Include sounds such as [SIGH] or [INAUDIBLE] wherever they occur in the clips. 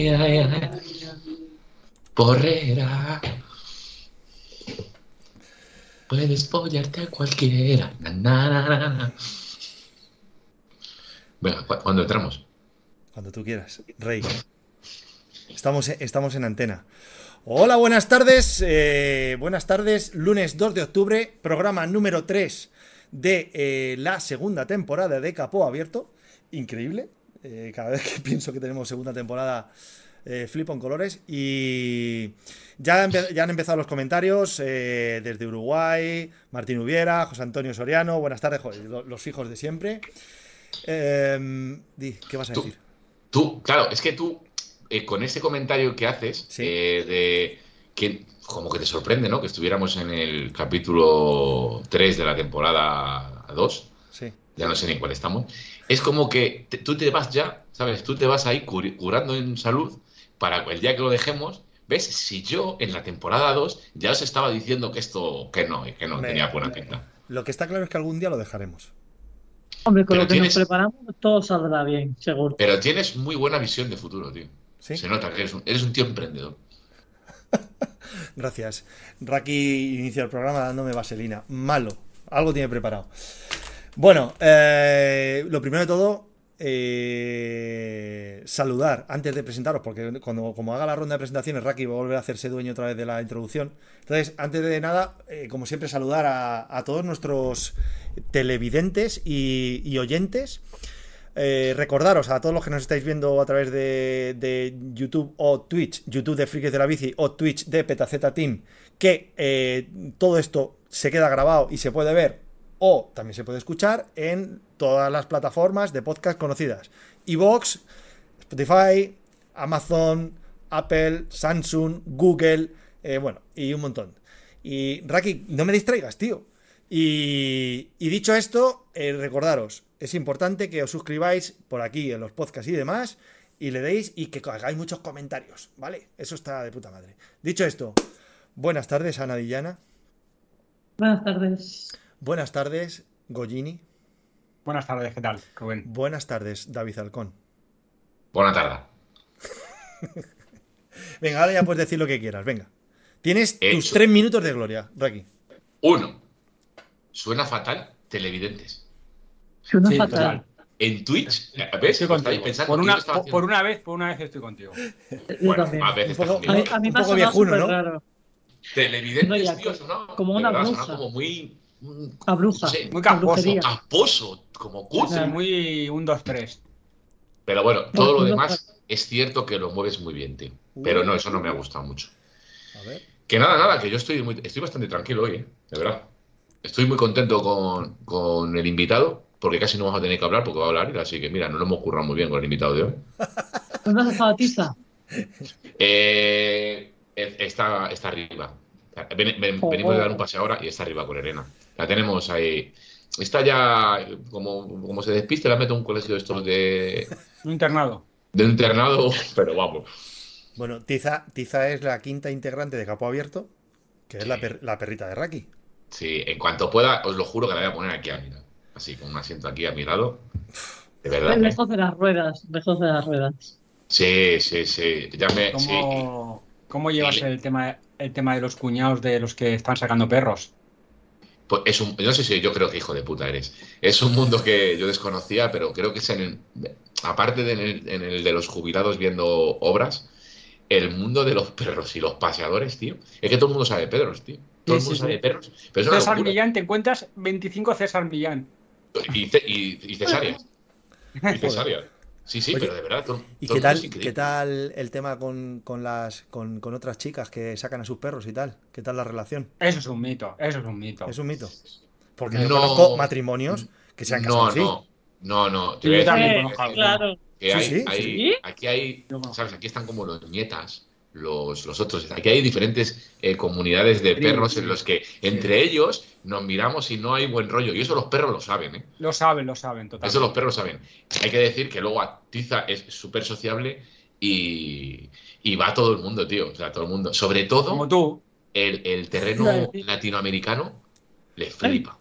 ay. Porrera. Puedes follarte a cualquiera. Venga, ¿cu- ¿cuándo entramos? Cuando tú quieras, Rey. Estamos, estamos en antena. Hola, buenas tardes. eh, buenas tardes, lunes 2 de octubre, programa número 3 de eh, la segunda temporada de Capó Abierto. Increíble. Eh, cada vez que [LAUGHS] pienso que tenemos segunda temporada, eh, flipo en colores. Y ya, ya han empezado los comentarios eh, desde Uruguay, Martín Ubiera, José Antonio Soriano. Buenas tardes, joder, los hijos de siempre. Em, di, ¿Qué vas a Tú. decir? Tú, claro, es que tú, eh, con ese comentario que haces, Sí. de que como que te sorprende, ¿no? Que estuviéramos en el capítulo 3 de la temporada 2, Sí. ya no sé ni en cuál estamos, es como que te- tú te vas ya, ¿sabes? Tú te vas ahí curi- curando en salud para el día que lo dejemos. ¿Ves? Si yo en la temporada 2 ya os estaba diciendo que esto, que no, que no Me- tenía buena pinta. Lo que está claro es que algún día lo dejaremos. Hombre, con Pero lo que tienes- nos preparamos, todo saldrá bien, seguro. Pero tienes muy buena visión de futuro, tío. ¿Sí? Se nota que eres un, eres un tío emprendedor. [LAUGHS] Gracias. Raki inicia el programa dándome vaselina. Malo. Algo tiene preparado. Bueno, eh, lo primero de todo, eh, saludar antes de presentaros, porque cuando como haga la ronda de presentaciones, Raki va a volver a hacerse dueño otra vez de la introducción. Entonces, antes de nada, eh, como siempre, saludar a, todos nuestros televidentes y, oyentes. Recordaros a todos los que nos estáis viendo a través de, YouTube o Twitch, YouTube de Frikis de la Bici o Twitch de Petaceta Team, que todo esto se queda grabado y se puede ver o también se puede escuchar en todas las plataformas de podcast conocidas. Evox, Spotify, Amazon, Apple, Samsung, Google, eh, bueno, y un montón. Y Raki, no me distraigas, tío. Y, dicho esto, eh, recordaros, es importante que os suscribáis por aquí en los podcasts y demás, y le deis y que hagáis muchos comentarios, ¿vale? Eso está de puta madre. Dicho esto, buenas tardes, Ana Dillana. Buenas tardes. Buenas tardes, Gollini. Buenas tardes, ¿qué tal, Rubén? Buenas tardes, David Halcón. Buena tarde. [LAUGHS] Venga, ahora ya puedes decir lo que quieras, venga. Tienes tus Hecho. tres minutos de gloria, Raki. Uno, suena fatal televidentes. Suena Sí, fatal. En Twitch, ¿ves? Estáis contigo. pensando, Por una, por, por una vez, por una vez estoy contigo. Bueno, a veces Un poco-. A mí, a mí un me ha poco sonado viejuno, ¿no? raro. Televidentes, No, ya, tío, sonaba como una verdad, bruja. sonaba como muy. A bruja. no sé, Muy casposo, como cutre. Sí, muy un 2-3. Pero bueno, todo lo no, demás es cierto que lo mueves muy bien, tío. Pero no, eso no me ha gustado mucho. A ver. Que nada, nada, que yo estoy, muy, estoy bastante tranquilo hoy, ¿eh? de verdad. Estoy muy contento con, con el invitado, porque casi no vamos a tener que hablar porque va a hablar así que mira, no lo hemos currado muy bien con el invitado de hoy. ¿Dónde has dejado Tiza? Eh, está, está arriba. Ven- ven- venimos de dar un paseo ahora y está arriba con Elena. La tenemos ahí. Está ya, como, como se despiste, la meto a un colegio de estos de, Un internado. de un internado, [LAUGHS] pero vamos. Bueno, Tiza, Tiza es la quinta integrante de Capo Abierto, que es la, per- la perrita de Raki. Sí, en cuanto pueda, os lo juro que la voy a poner aquí a mi lado. Así, con un asiento aquí a mi lado. De verdad. ¿eh? Lejos de las ruedas, lejos de las ruedas. Sí, sí, sí. Ya me. sí. ¿Cómo, cómo llevas el tema, el tema de los cuñados de los que están sacando perros? Pues es un, no sé si yo creo que hijo de puta eres. Es un mundo que yo desconocía, pero creo que es en el, aparte de en el, en el de los jubilados viendo obras, el mundo de los perros y los paseadores, tío. Es que todo el mundo sabe perros, tío. Todo el mundo sí, sabe sí. perros. Pero César. Millán, te encuentras 25 César Millán. Y, y, y cesáreas. Y cesáreas. Sí, sí, Oye, pero de verdad. Todo, ¿Y todo qué tal, qué tal el tema con, con las con, con otras chicas que sacan a sus perros y tal? ¿Qué tal la relación? Eso es un mito, eso es un mito. Es un mito. Porque yo No. conozco matrimonios que se han casado No, así. no. No, no. Te voy a Yo también decir conozco alguno. claro. que Sí, hay, sí, hay- sí. aquí hay. ¿sabes? Aquí están como los nietas, los, los otros. Aquí hay diferentes eh, comunidades de perros en los que entre ellos nos miramos y no hay buen rollo. Y eso los perros lo saben, ¿eh? Lo saben, lo saben, total. Eso los perros saben. Hay que decir que luego Tiza es súper sociable y, y va todo el mundo, tío. O sea, todo el mundo. Sobre todo Como tú. el, el terreno latinoamericano le flipa.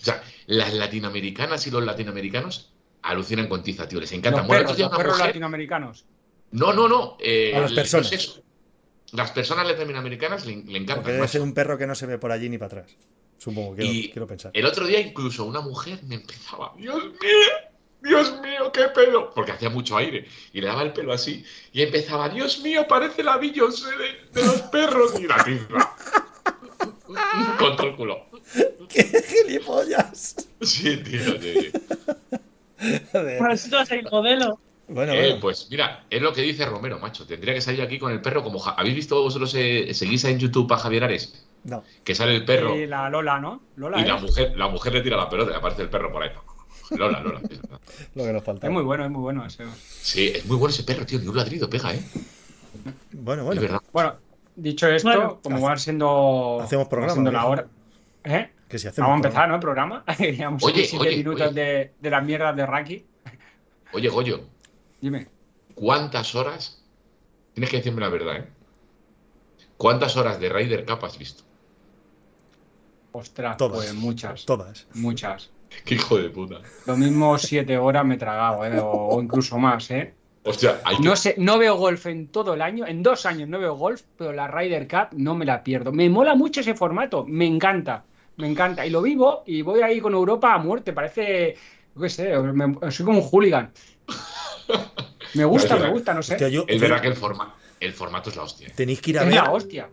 O sea, las latinoamericanas y los latinoamericanos alucinan con Tiza, tío. Les encanta. Los perros, los perros mujer- latinoamericanos. No, no, no. eh, A las personas. es. Las personas latinoamericanas le, le Porque encantan. debe macho. ser un perro que no se ve por allí ni para atrás. Supongo, quiero, Y quiero pensar. El otro día incluso una mujer me empezaba, Dios mío, Dios mío, qué pelo, porque hacía mucho aire y le daba el pelo así y empezaba, Dios mío, parece la Beyoncé de, de los perros y la tiza. [LAUGHS] Con todo el culo. ¡Qué gilipollas! Sí, tío, tío, tío. Por eso ir modelo. Bueno, Eh, bueno. pues mira, es lo que dice Romero, macho. Tendría que salir aquí con el perro como... Ja- ¿Habéis visto vosotros, eh, seguís en YouTube a Javier Ares? No. Que sale el perro Y la Lola, ¿no? Lola, y la mujer, la mujer le tira la pelota y aparece el perro por ahí. Lola, Lola. es. [LAUGHS] Lo que nos falta. Es muy bueno, es muy bueno ese. Sí, es muy bueno ese perro, tío. Ni un ladrido pega, ¿eh? Bueno, Es bueno. verdad. Bueno, dicho esto, Bueno. como van siendo. Hacemos va programa, siendo la hora. ¿Eh? Que si hacemos. Vamos a empezar, ¿no? El programa. [LAUGHS] Llevamos Oye, 7 oye, minutos oye. De, de las mierdas de Raki. Oye, Goyo, Dime. ¿cuántas horas? Tienes que decirme la verdad, ¿eh? ¿Cuántas horas de Ryder Cup has visto? Ostras, Todas. pues muchas. Todas. Muchas. ¡Qué hijo de puta! Lo mismo 7 horas me he tragado, ¿eh? O, o incluso más, ¿eh? Hostia, hay que... No sé, no veo golf en todo el año. En dos años no veo golf, pero la Ryder Cup no me la pierdo. Me mola mucho ese formato. Me encanta. Me encanta. Y lo vivo y voy ahí con Europa a muerte. Parece. Yo qué sé, me- soy como un hooligan. Me gusta, me gusta, no sé. Hostia, yo- Es verdad que el, forma... el formato es la hostia. Tenéis que ir a Es ver. la hostia.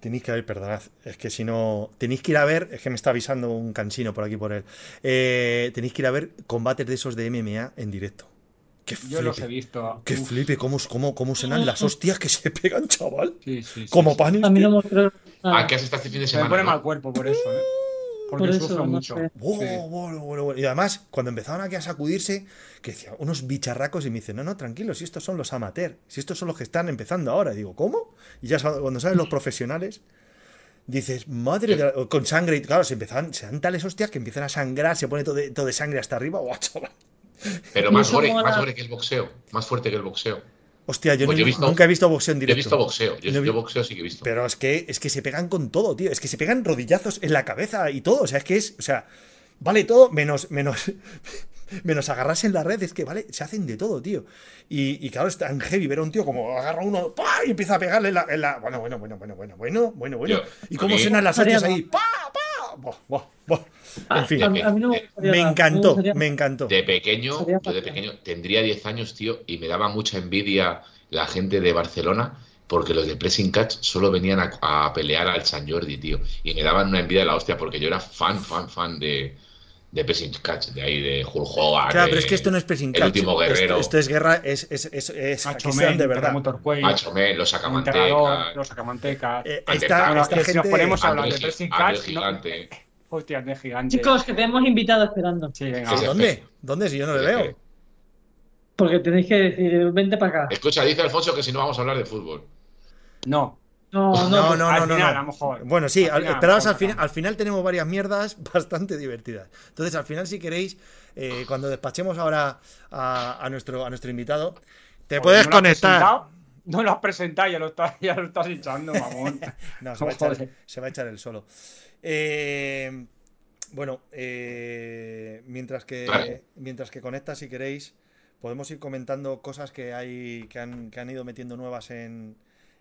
Tenéis que ver, perdonad. Es que si no. Tenéis que ir a ver. Es que me está avisando un cansino por aquí por él. Eh, tenéis que ir a ver combates de esos de MMA en directo. Qué Yo los he flipe. visto. Qué Uf, flipe. Cómo, cómo, cómo suenan las hostias que se pegan, chaval. sí, sí, sí, Como sí. panes. A mí no me creo nada. ¿A qué has estado este fin de Se me pone no? mal cuerpo por eso, ¿eh? Porque Por sufro no mucho. sé. Wow. Y además, cuando empezaban aquí a sacudirse, que decía, unos bicharracos, y me dicen, no, no, tranquilo, si estos son los amateurs, si estos son los que están empezando ahora. Y digo, ¿cómo? Y ya cuando salen los [LAUGHS] profesionales, dices, madre de la- con sangre, y claro, se empezaban, se dan tales hostias que empiezan a sangrar, se pone todo de, todo de sangre hasta arriba, [LAUGHS] ¡guau, chaval! Pero más gore, más gore que el boxeo. Más fuerte que el boxeo. Hostia, yo, Pues ni- yo he visto- nunca he visto boxeo en Yo he directo. visto boxeo. Yo, No yo boxeo sí que he visto. Pero es que, es que se pegan con todo, tío. Es que se pegan rodillazos en la cabeza y todo. O sea, es que es. O sea, vale todo menos. menos [LAUGHS] menos agarrarse en la red. Es que, vale, se hacen de todo, tío. Y, y claro, es tan heavy ver a un tío como agarra uno ¡pa! y empieza a pegarle en la. en la- Bueno, bueno, bueno, bueno, bueno, bueno, bueno, bueno. Y cómo suenan las hostias ahí. ¡Pa! ¡pa! Buah, buah, buah. En fin, A a mí no me, nada. encantó, me encantó. De pequeño, yo de pequeño tendría 10 años, tío, y me daba mucha envidia la gente de Barcelona porque los de Pressing Catch solo venían a, a pelear al San Jordi, tío. Y me daban una envidia de la hostia porque yo era fan, fan, fan de, de Pressing Catch, de ahí, de Hulk Hogan. Claro, de- pero es que esto no es pressing El catch. último guerrero. Esto, esto es guerra, es, es, es, es Macho Men, de verdad. Macho Men, los Enterrador, sacamanteca, los sacamantecas. Eh, esta, Bueno, esta que si nos gente. ponemos a hablar André de Gi- Pressing André Catch, no- De gigante. Chicos, que tenemos invitado esperando. Sí, venga. ¿Dónde? ¿Dónde? Si yo no le veo. Porque tenéis que decir, vente para acá. Escucha, dice Alfonso que si no vamos a hablar de fútbol. No. No, no, No, no, al no, no. final, no. a lo mejor. Bueno, sí, Al al- final, esperaos al final. Al final tenemos varias mierdas [LAUGHS] bastante divertidas. Entonces, al final, si queréis, eh, cuando despachemos ahora a, a nuestro, a nuestro invitado, te puedes ¿no lo has conectar. No lo has presentado, ya lo estás, [LAUGHS] ya lo estás echando, mamón. [LAUGHS] No, se va, a echar, Joder. se va a echar el solo. Eh, bueno, eh, mientras que mientras que conectas, si queréis, podemos ir comentando cosas que hay que han, que han ido metiendo nuevas en,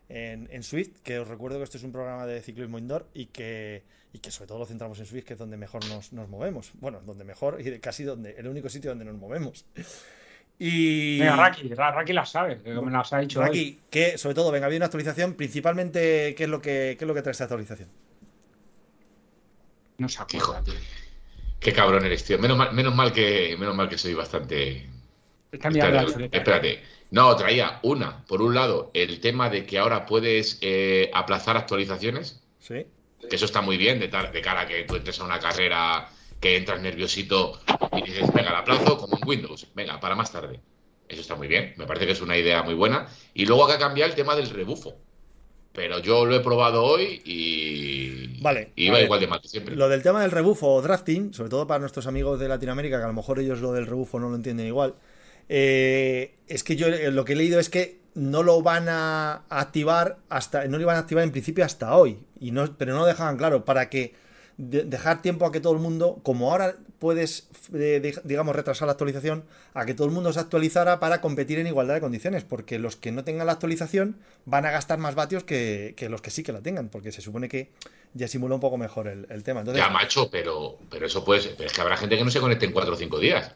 en, en Swift, que os recuerdo que esto es un programa de ciclismo indoor y que, y que sobre todo lo centramos en Swift, que es donde mejor nos, nos movemos. Bueno, donde mejor y de casi donde, el único sitio donde nos movemos. Y Venga, Raki, Ra- Raki las sabe, que me las ha dicho hoy. Raki, que sobre todo, venga, había una actualización, principalmente, ¿qué es lo que, qué es lo que trae esta actualización? No se Hijo, acuerda. qué cabrón eres, tío. Menos mal, menos mal que, menos mal que soy bastante. Espérate. No, traía una. Por un lado, el tema de que ahora puedes eh, aplazar actualizaciones, ¿Sí? que eso está muy bien de, tar- de cara a que tú entres a una carrera que entras nerviosito y dices, venga, la aplazo como en Windows, venga, para más tarde. Eso está muy bien, me parece que es una idea muy buena. Y luego acá cambia el tema del rebufo. Pero yo lo he probado hoy y. Vale, y va igual de mal que siempre. Lo del tema del rebufo o drafting, sobre todo para nuestros amigos de Latinoamérica, que a lo mejor ellos lo del rebufo no lo entienden igual, eh, es que yo eh, lo que he leído es que no lo van a activar hasta, no lo iban a activar en principio hasta hoy, y no, pero no lo dejaban claro, para que dejar tiempo a que todo el mundo, como ahora puedes, eh, digamos, retrasar la actualización, a que todo el mundo se actualizara para competir en igualdad de condiciones, porque los que no tengan la actualización van a gastar más vatios que, los que sí que la tengan, porque se supone que ya simula un poco mejor el, tema. ya, macho, pero, pero eso puede ser, pero es que habrá gente que no se conecte en 4 o 5 días.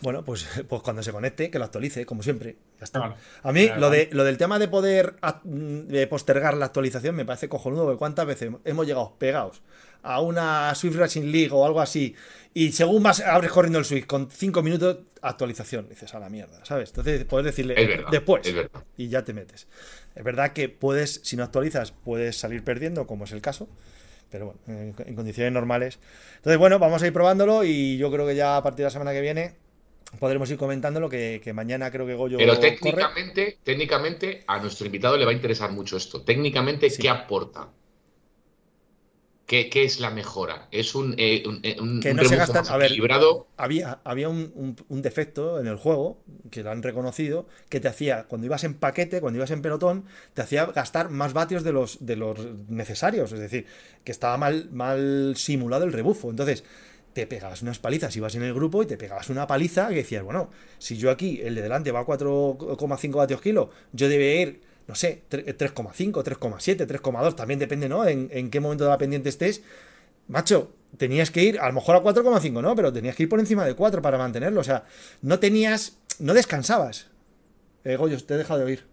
Bueno, pues, pues cuando se conecte, que lo actualice, como siempre. Ya está. A mí, lo, de, lo del tema de poder de postergar la actualización me parece cojonudo, porque cuántas veces hemos llegado pegados a una Swift Racing League o algo así, y según vas abres corriendo el Swift con 5 minutos, actualización, dices a la mierda, ¿sabes? Entonces puedes decirle después y ya te metes. Es verdad que puedes, si no actualizas, puedes salir perdiendo, como es el caso pero bueno, en, condiciones normales. Entonces, bueno, vamos a ir probándolo y yo creo que ya a partir de la semana que viene podremos ir comentándolo que, que mañana creo que Goyo. Pero técnicamente, técnicamente a nuestro invitado le va a interesar mucho esto. Técnicamente, ¿qué aporta? ¿Qué, es la mejora? ¿Es un, eh, un, eh, que no se gasta, a ver? Había, había un, defecto en el juego, que lo han reconocido, que te hacía, cuando ibas en paquete, cuando ibas en pelotón, te hacía gastar más vatios de los, de los necesarios. Es decir, que estaba mal, mal simulado el rebufo. Entonces, te pegabas unas palizas, ibas en el grupo y te pegabas una paliza que decías, bueno, si yo aquí, el de delante va a 4,5 vatios kilo, yo debe ir, no sé, 3,5, 3,7, 3,2, también depende, ¿no? En, qué momento de la pendiente estés. Macho, tenías que ir, a lo mejor a 4,5, ¿no? Pero tenías que ir por encima de 4 para mantenerlo. O sea, no tenías, no descansabas. Eh, Goyo, te he dejado de oír.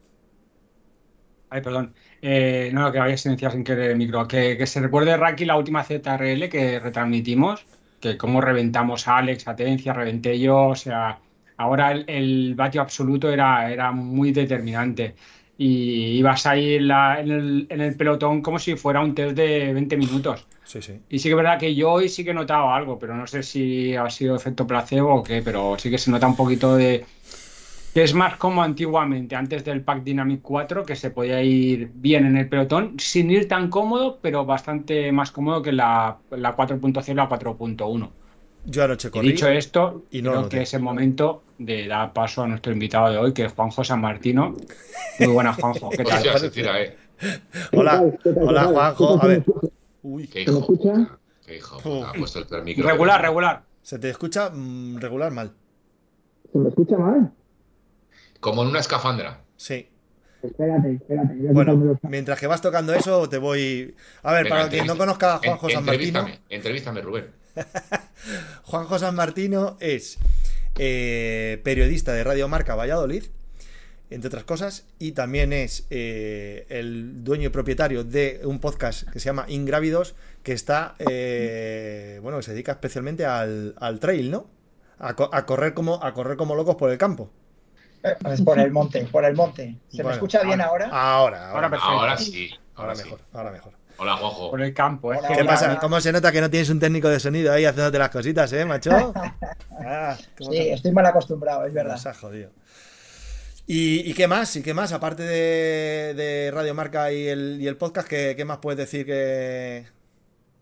Ay, perdón. Eh, no, que había silenciado sin querer el micro. Que, que se recuerde, Raki, la última ZRL que retransmitimos que cómo reventamos a Alex, a Tencia, reventé yo, o sea, ahora el, el vatio absoluto era, era muy determinante y ibas ahí en, el, en, el, pelotón como si fuera un test de 20 minutos. Sí, sí. Y sí que es verdad que yo hoy sí que he notado algo, pero no sé si ha sido efecto placebo o qué, pero sí que se nota un poquito de, que es más como antiguamente, antes del Pack Dynamic 4, que se podía ir bien en el pelotón, sin ir tan cómodo, pero bastante más cómodo que la, la 4.0 y la 4.1. Yo anoche corrí. Y dicho esto, y no creo que es el momento de dar paso a nuestro invitado de hoy, que es Juanjo San Martino. Muy buenas, Juanjo. ¿Qué [LAUGHS] tal? Eh. Hola, hola, Juanjo. A ver. Uy, qué hijo. escucha? Qué hijo. Ha puesto el micro. Regular, regular. Se te escucha mm, regular mal. ¿Se me escucha mal? Como en una escafandra. Sí. Espérate, espérate. Bueno, mientras que vas tocando eso, te voy. A ver, para quien no conozca a Juanjo San Martino. Entrevístame, Rubén. [LAUGHS] Juanjo San Martino es eh, periodista de Radio Marca Valladolid, entre otras cosas, y también es eh, el dueño y propietario de un podcast que se llama Ingrávidos, que está, eh, bueno, que se dedica especialmente al, trail, ¿no? A, correr como, a correr como locos por el campo. Es por el monte, por el monte. ¿Se me escucha bien ahora? Ahora, ahora, ahora, sí. Ahora, mejor, ahora mejor. Hola, Juanjo. Por el campo, ¿eh? ¿Qué pasa? ¿Cómo se nota que no tienes un técnico de sonido ahí haciéndote las cositas, eh, macho? [LAUGHS] Ah, sí, estoy mal acostumbrado, es verdad. Nos ha jodido. ¿Y, qué más? ¿Y qué más? Aparte de, Radio Marca y el, y el podcast, ¿qué, ¿qué, más puedes decir que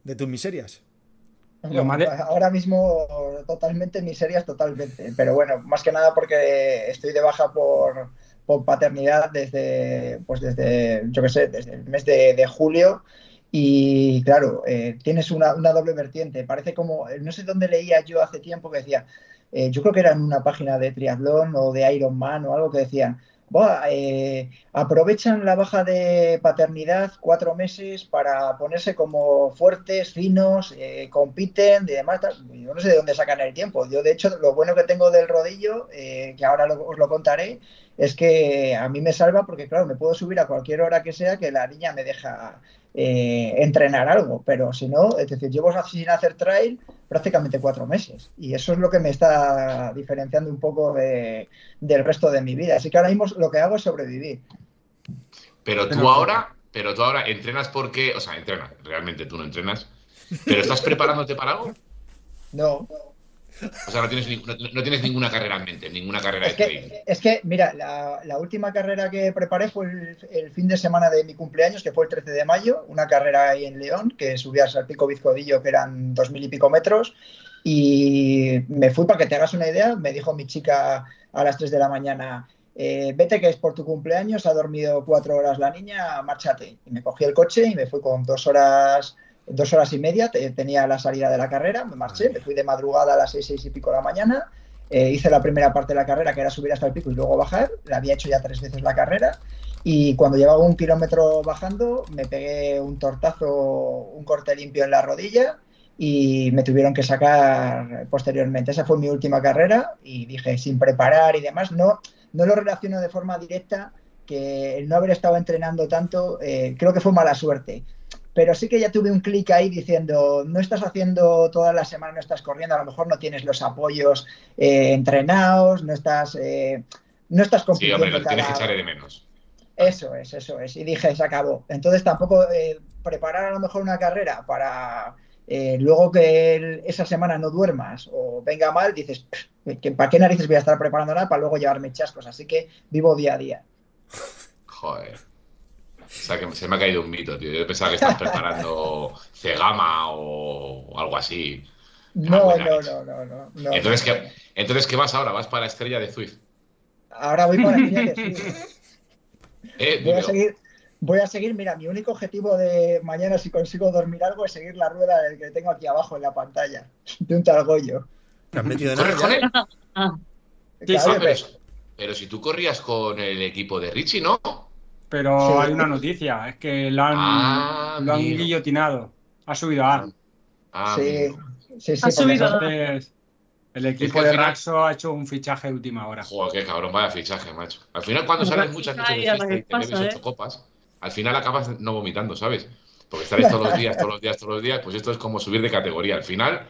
de tus miserias? Ahora mismo totalmente miserias, totalmente. Pero bueno, más que nada porque estoy de baja por, paternidad desde, pues desde, yo qué sé, desde el mes de, julio. Y claro, eh, tienes una, doble vertiente. Parece como, no sé dónde leía yo hace tiempo que decía, eh, yo creo que era en una página de triatlón o de Ironman o algo que decían, eh, aprovechan la baja de paternidad cuatro meses para ponerse como fuertes, finos, eh, compiten y demás. Yo no sé de dónde sacan el tiempo. Yo, de hecho, lo bueno que tengo del rodillo, eh, que ahora os lo contaré, es que a mí me salva porque, claro, me puedo subir a cualquier hora que sea que la niña me deja eh, entrenar algo, pero si no, es decir, llevo sin hacer trail prácticamente cuatro meses y eso es lo que me está diferenciando un poco de, del resto de mi vida. Así que ahora mismo lo que hago es sobrevivir. Pero tú ahora, pero tú ahora entrenas porque, o sea, entrenas, realmente tú no entrenas, pero estás preparándote para algo. No, o sea, no tienes, no, tienes ninguna carrera en mente, ninguna carrera es que, Es que, mira, la, última carrera que preparé fue el, fin de semana de mi cumpleaños, que fue el 13 de mayo, una carrera ahí en León, que subías al pico Vizcodillo, que eran dos mil y pico metros, y me fui para que te hagas una idea, me dijo mi chica a las 3 de la mañana, eh, vete que es por tu cumpleaños, ha dormido cuatro horas la niña, márchate. Y me cogí el coche y me fui con dos horas dos horas y media, tenía la salida de la carrera, me marché, me fui de madrugada a las seis, seis y pico de la mañana, eh, hice la primera parte de la carrera, que era subir hasta el pico y luego bajar, la había hecho ya tres veces la carrera, y cuando llevaba un kilómetro bajando, me pegué un tortazo, un corte limpio en la rodilla, y me tuvieron que sacar posteriormente. Esa fue mi última carrera y dije, sin preparar y demás, no, no lo relaciono de forma directa, que el no haber estado entrenando tanto, eh, creo que fue mala suerte. Pero sí que ya tuve un clic ahí diciendo, no estás haciendo toda la semana, no estás corriendo, a lo mejor no tienes los apoyos eh, entrenados, no estás, eh, no estás compitiendo. Sí, hombre, lo tienes que de menos. Eso es, eso es. Y dije, se acabó. Entonces tampoco preparar a lo mejor una carrera para eh, luego que esa semana no duermas o venga mal, dices, ¿para qué narices voy a estar preparando nada para luego llevarme chascos? Así que vivo día a día. Joder. O sea, que se me ha caído un mito, tío. Yo pensaba que estás preparando Cegama o algo así. No, no, no, no, no, Entonces, ¿qué, Entonces, ¿qué vas ahora? ¿Vas para la estrella de Swift? Ahora voy para la estrella de [LAUGHS] Swift. Eh, voy a seguir, voy a seguir, mira, mi único objetivo de mañana si consigo dormir algo es seguir la rueda del que tengo aquí abajo en la pantalla, [LAUGHS] de un talgollo. ¿Te has metido en con él? Ah. pero, si tú corrías con el equipo de Richie, ¿no? Pero hay una noticia, es que lo han, ah, lo han guillotinado. Ha subido a Ah, sí, sí, sí, ha subido. el equipo de Raxo ha hecho un fichaje de última hora. Joder, qué cabrón, vaya fichaje, macho. Al final, cuando salen muchas noches de fiesta y te bebes ocho ¿eh? copas, al final acabas no vomitando, ¿sabes? Porque estaréis todos los días, todos los días, todos los días, pues esto es como subir de categoría. Al final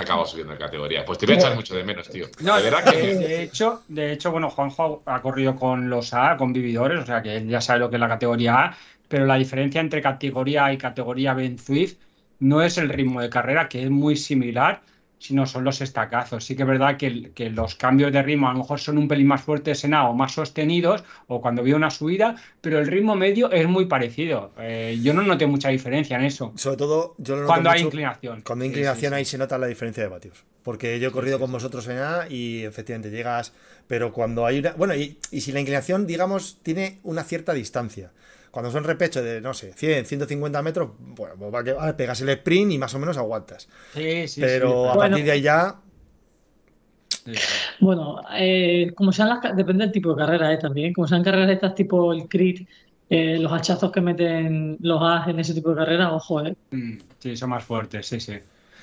acabas subiendo de categoría. Pues te voy a echar mucho de menos, tío. No, de verdad que. De hecho, de hecho, bueno, Juanjo ha corrido con los A, con vividores, o sea que él ya sabe lo que es la categoría A, pero la diferencia entre categoría A y categoría B en Zwift no es el ritmo de carrera, que es muy similar, sino son los estacazos. Sí que es verdad que, que, los cambios de ritmo a lo mejor son un pelín más fuertes en A o más sostenidos, o cuando veo una subida, pero el ritmo medio es muy parecido. Eh, yo no noté mucha diferencia en eso. Sobre todo, yo lo Cuando hay inclinación. Cuando hay inclinación ahí se nota la diferencia de vatios. Porque yo he corrido con vosotros en A y efectivamente llegas, pero cuando hay una... Bueno, y, y si la inclinación, digamos, tiene una cierta distancia. Cuando son repechos de, no sé, 100, 150 metros, bueno, pues pegas el sprint y más o menos aguantas. Sí, sí, Pero a partir de ahí ya. Bueno, eh, como sean las. Depende del tipo de carrera, eh, también. Como sean carreras estas tipo el crit, eh, los hachazos que meten los As en ese tipo de carrera, ojo, eh. Mm, sí, son más fuertes, sí, sí.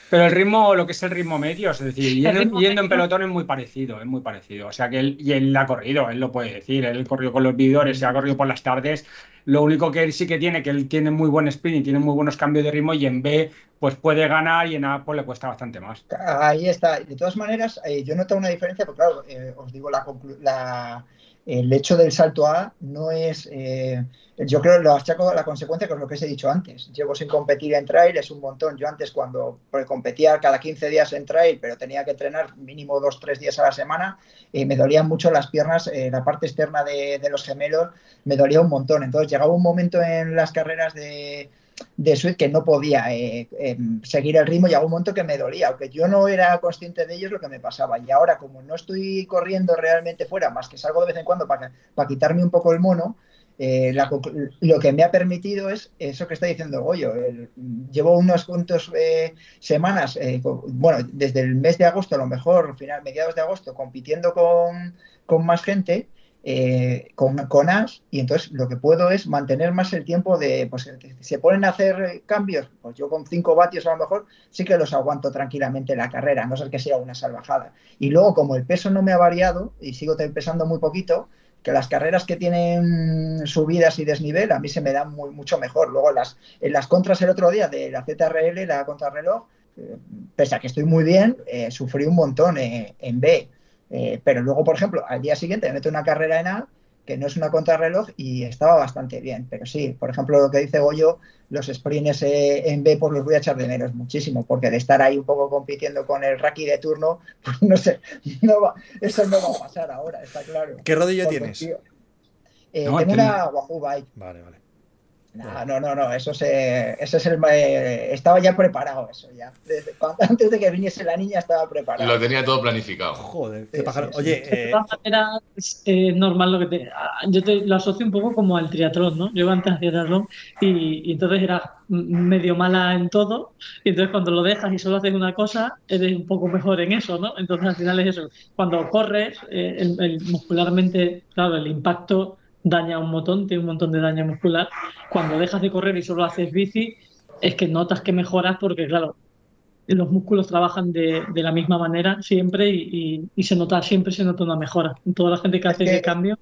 Pero el ritmo, lo que es el ritmo medio, es decir, yendo, en pelotón es muy parecido, es muy parecido. O sea que él, y él ha corrido, él lo puede decir, él corrió con los vidores, se ha corrido por las tardes. Lo único que él sí que tiene, que él tiene muy buen sprint y tiene muy buenos cambios de ritmo y en B pues puede ganar y en A pues le cuesta bastante más. Ahí está. De todas maneras, eh, yo noto una diferencia, porque claro, eh, os digo la, la el hecho del salto A no es, eh, yo creo, lo achaco a la consecuencia con lo que os he dicho antes. Llevo sin competir en trail, es un montón. Yo antes cuando competía cada 15 días en trail, pero tenía que entrenar mínimo dos, tres días a la semana, eh, me dolían mucho las piernas, eh, la parte externa de, de los gemelos me dolía un montón. Entonces llegaba un momento en las carreras de de Swift que no podía eh, em, seguir el ritmo y a un momento que me dolía, aunque yo no era consciente de ello es lo que me pasaba. Y ahora, como no estoy corriendo realmente fuera, más que salgo de vez en cuando para, para quitarme un poco el mono, eh, lo que me ha permitido es eso que está diciendo Goyo. llevo unos cuantos eh, semanas, bueno, desde el mes de agosto, a lo mejor, final, mediados de agosto, compitiendo con, con más gente eh, con, con y entonces lo que puedo es mantener más el tiempo de, pues se ponen a hacer cambios, pues yo con 5 vatios a lo mejor sí que los aguanto tranquilamente la carrera, no ser que sea una salvajada. Y luego como el peso no me ha variado y sigo pesando muy poquito, que las carreras que tienen subidas y desnivel a mí se me dan muy, mucho mejor. Luego las, en las contras el otro día de la ZRL, la contrarreloj, eh, pese a que estoy muy bien, eh, sufrí un montón en B eh, pero luego, por ejemplo, al día siguiente me meto una carrera en A, que no es una contrarreloj, y estaba bastante bien. Pero sí, por ejemplo, lo que dice Goyo, los sprints eh, en B, pues los voy a echar de menos muchísimo, porque de estar ahí un poco compitiendo con el Raki de turno, [LAUGHS] pues no sé, eso no va a pasar ahora, está claro. ¿Qué rodillo tienes? Eh, tengo una Wahoo Bike. Vale, vale. No, no, no, no, eso se, ese es el, eh, estaba ya preparado eso ya. antes de que viniese la niña estaba preparado. Lo tenía todo planificado. Joder, qué pájaro. Oye, de todas maneras es normal lo que te, ah, yo te lo asocio un poco como al triatlón, ¿no? Yo antes hacía triatlón y, y, entonces era medio mala en todo y entonces cuando lo dejas y solo haces una cosa eres un poco mejor en eso, ¿no? Entonces al final es eso. Cuando corres, eh, el, muscularmente, claro, el impacto daña un montón, tiene un montón de daño muscular. Cuando dejas de correr y solo haces bici, es que notas que mejoras porque, claro, los músculos trabajan de, de la misma manera siempre y, y, se nota, siempre se nota una mejora. Toda la gente que hace ese cambio.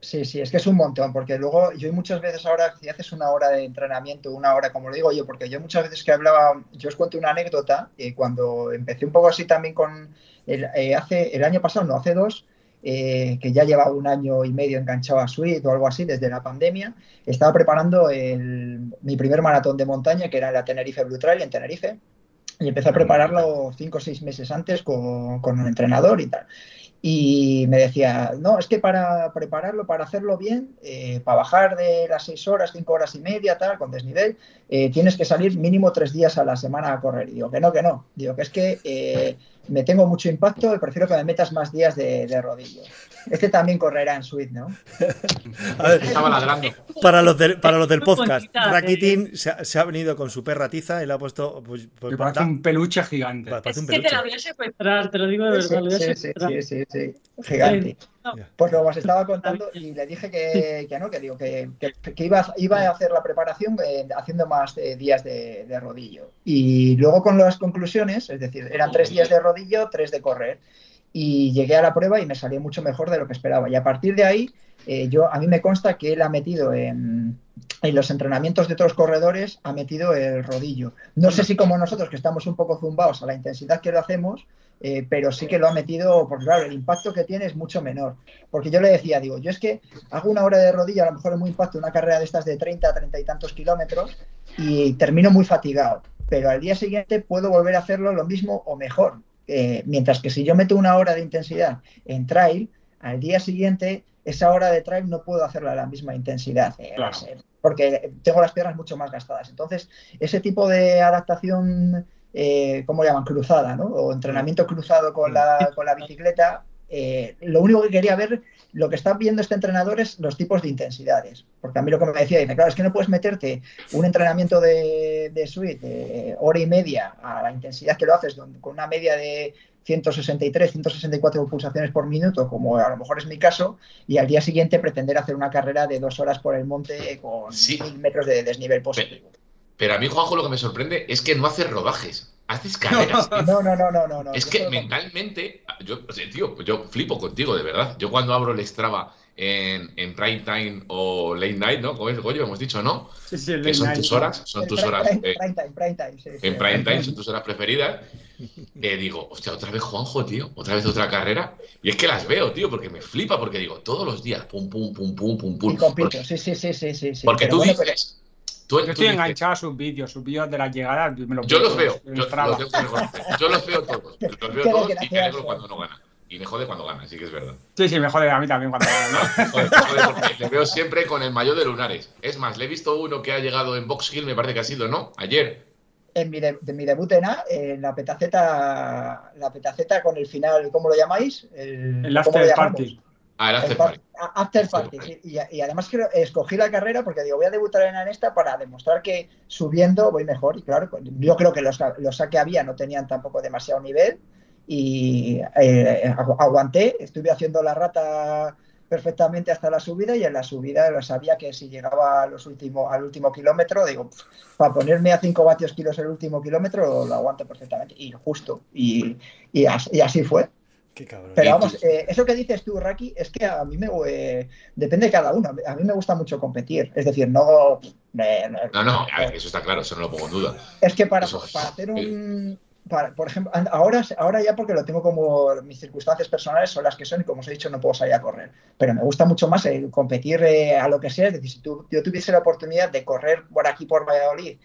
Sí, sí, es que es un montón, porque luego yo muchas veces ahora, si haces una hora de entrenamiento, una hora, como lo digo yo, porque yo muchas veces que hablaba, yo os cuento una anécdota, y cuando empecé un poco así también con, el, eh, hace, el año pasado, no, hace dos, eh, que ya llevaba un año y medio enganchado a Sweet o algo así desde la pandemia, estaba preparando mi primer maratón de montaña, que era la Tenerife Blue Trail en Tenerife, y empecé a prepararlo cinco o seis meses antes con, un entrenador y tal. Y me decía, no, es que para prepararlo, para hacerlo bien, eh, para bajar de las seis horas, cinco horas y media, tal, con desnivel, eh, tienes que salir mínimo tres días a la semana a correr. Y digo que no, que no. Digo que es que me tengo mucho impacto y prefiero que me metas más días de, de rodillo. Este también correrá en suite, ¿no? A ver, estaba ladrando. Para los, para los del [LAUGHS] podcast, Rakitin se, ha, venido con su perra tiza y le ha puesto. Pues, pues parece un peluche gigante. es que te la voy a secuestrar, te lo digo de verdad. Sí, sí, sí, sí, sí, gigante. Pues lo os estaba contando y le dije que, que no, que digo que, que, iba, iba, a hacer la preparación eh, haciendo más eh, días de, de, rodillo. Y luego con las conclusiones, es decir, eran tres días de rodillo, tres de correr y llegué a la prueba y me salió mucho mejor de lo que esperaba. Y a partir de ahí, eh, yo, a mí me consta que él ha metido en, en, los entrenamientos de otros corredores, ha metido el rodillo. No sé si como nosotros, que estamos un poco zumbados a la intensidad que lo hacemos, eh, pero sí que lo ha metido, porque claro, el impacto que tiene es mucho menor. Porque yo le decía, digo, yo es que hago una hora de rodillo, a lo mejor es muy impacto, una carrera de estas de 30, 30 y tantos kilómetros, y termino muy fatigado. Pero al día siguiente puedo volver a hacerlo lo mismo o mejor. Eh, mientras que si yo meto una hora de intensidad en trail, al día siguiente esa hora de trail no puedo hacerla a la misma intensidad, eh, porque tengo las piernas mucho más gastadas. Entonces, ese tipo de adaptación, eh, ¿cómo llaman? Cruzada, ¿no? O entrenamiento cruzado con la, con la bicicleta, eh, lo único que quería ver, lo que está viendo este entrenador es los tipos de intensidades. Porque a mí lo que me decía, dice, claro, es que no puedes meterte un entrenamiento de, de suite de hora y media a la intensidad que lo haces con una media de 163, 164 pulsaciones por minuto, como a lo mejor es mi caso, y al día siguiente pretender hacer una carrera de dos horas por el monte con mil metros de desnivel positivo. Pero, pero a mí, Juanjo, lo que me sorprende es que no hace rodajes haces carreras. [LAUGHS] No, no, no, no, no. Es que mentalmente, yo, tío, yo flipo contigo, de verdad. Yo cuando abro el Strava en, en prime time o late night, ¿no? Como es Goyo, hemos dicho, ¿no? Sí, sí, que son tus horas, son tus horas. Prime, time, prime time, sí, En prime time son [LAUGHS] tus horas preferidas. Eh, digo, hostia, otra vez Juanjo, tío, otra vez otra carrera. Y es que las veo, tío, porque me flipa, porque digo, todos los días, pum, pum, pum, pum, pum, pum. Y compito, sí, sí, sí, sí, sí. Porque tú dices. Tú, yo estoy enganchado a sus vídeos, sus vídeos de las llegadas. yo los veo, yo, los veo yo, los veo todos. Los veo todos y me alegro cuando no gana. Y me jode cuando gana, sí que es verdad. Sí, sí, me jode a mí también cuando gana. ¿no? [LAUGHS] joder, joder, porque le veo siempre con el mayor de lunares. Es más, le he visto uno que ha llegado en Box Hill, me parece que ha sido, ¿no? Ayer. En mi, de, mi debut en A, en la petaceta, la petaceta con el final, ¿cómo lo llamáis? El, el after party. Ah, el after party. After party. Sí. Y, y, además que escogí la carrera porque digo, voy a debutar en esta para demostrar que subiendo voy mejor. Y claro, yo creo que los, los que había no tenían tampoco demasiado nivel. Y eh, aguanté, estuve haciendo la rata perfectamente hasta la subida y en la subida sabía que si llegaba a los último, al último kilómetro, digo, para ponerme a 5 vatios kilos el último kilómetro lo aguanto perfectamente y justo. Y, y, así, y así fue. Pero vamos, eh, eso que dices tú, Raki, es que a mí me eh, depende de cada uno. A mí me gusta mucho competir. Es decir, no. Eh, no, no, eso está claro, eso no lo pongo en duda. Es que para, para hacer un. Para, por ejemplo, ahora, ahora ya porque lo tengo como mis circunstancias personales son las que son y como os he dicho no puedo salir a correr. Pero me gusta mucho más el competir a lo que sea. Es decir, si tú, yo tuviese la oportunidad de correr por aquí por Valladolid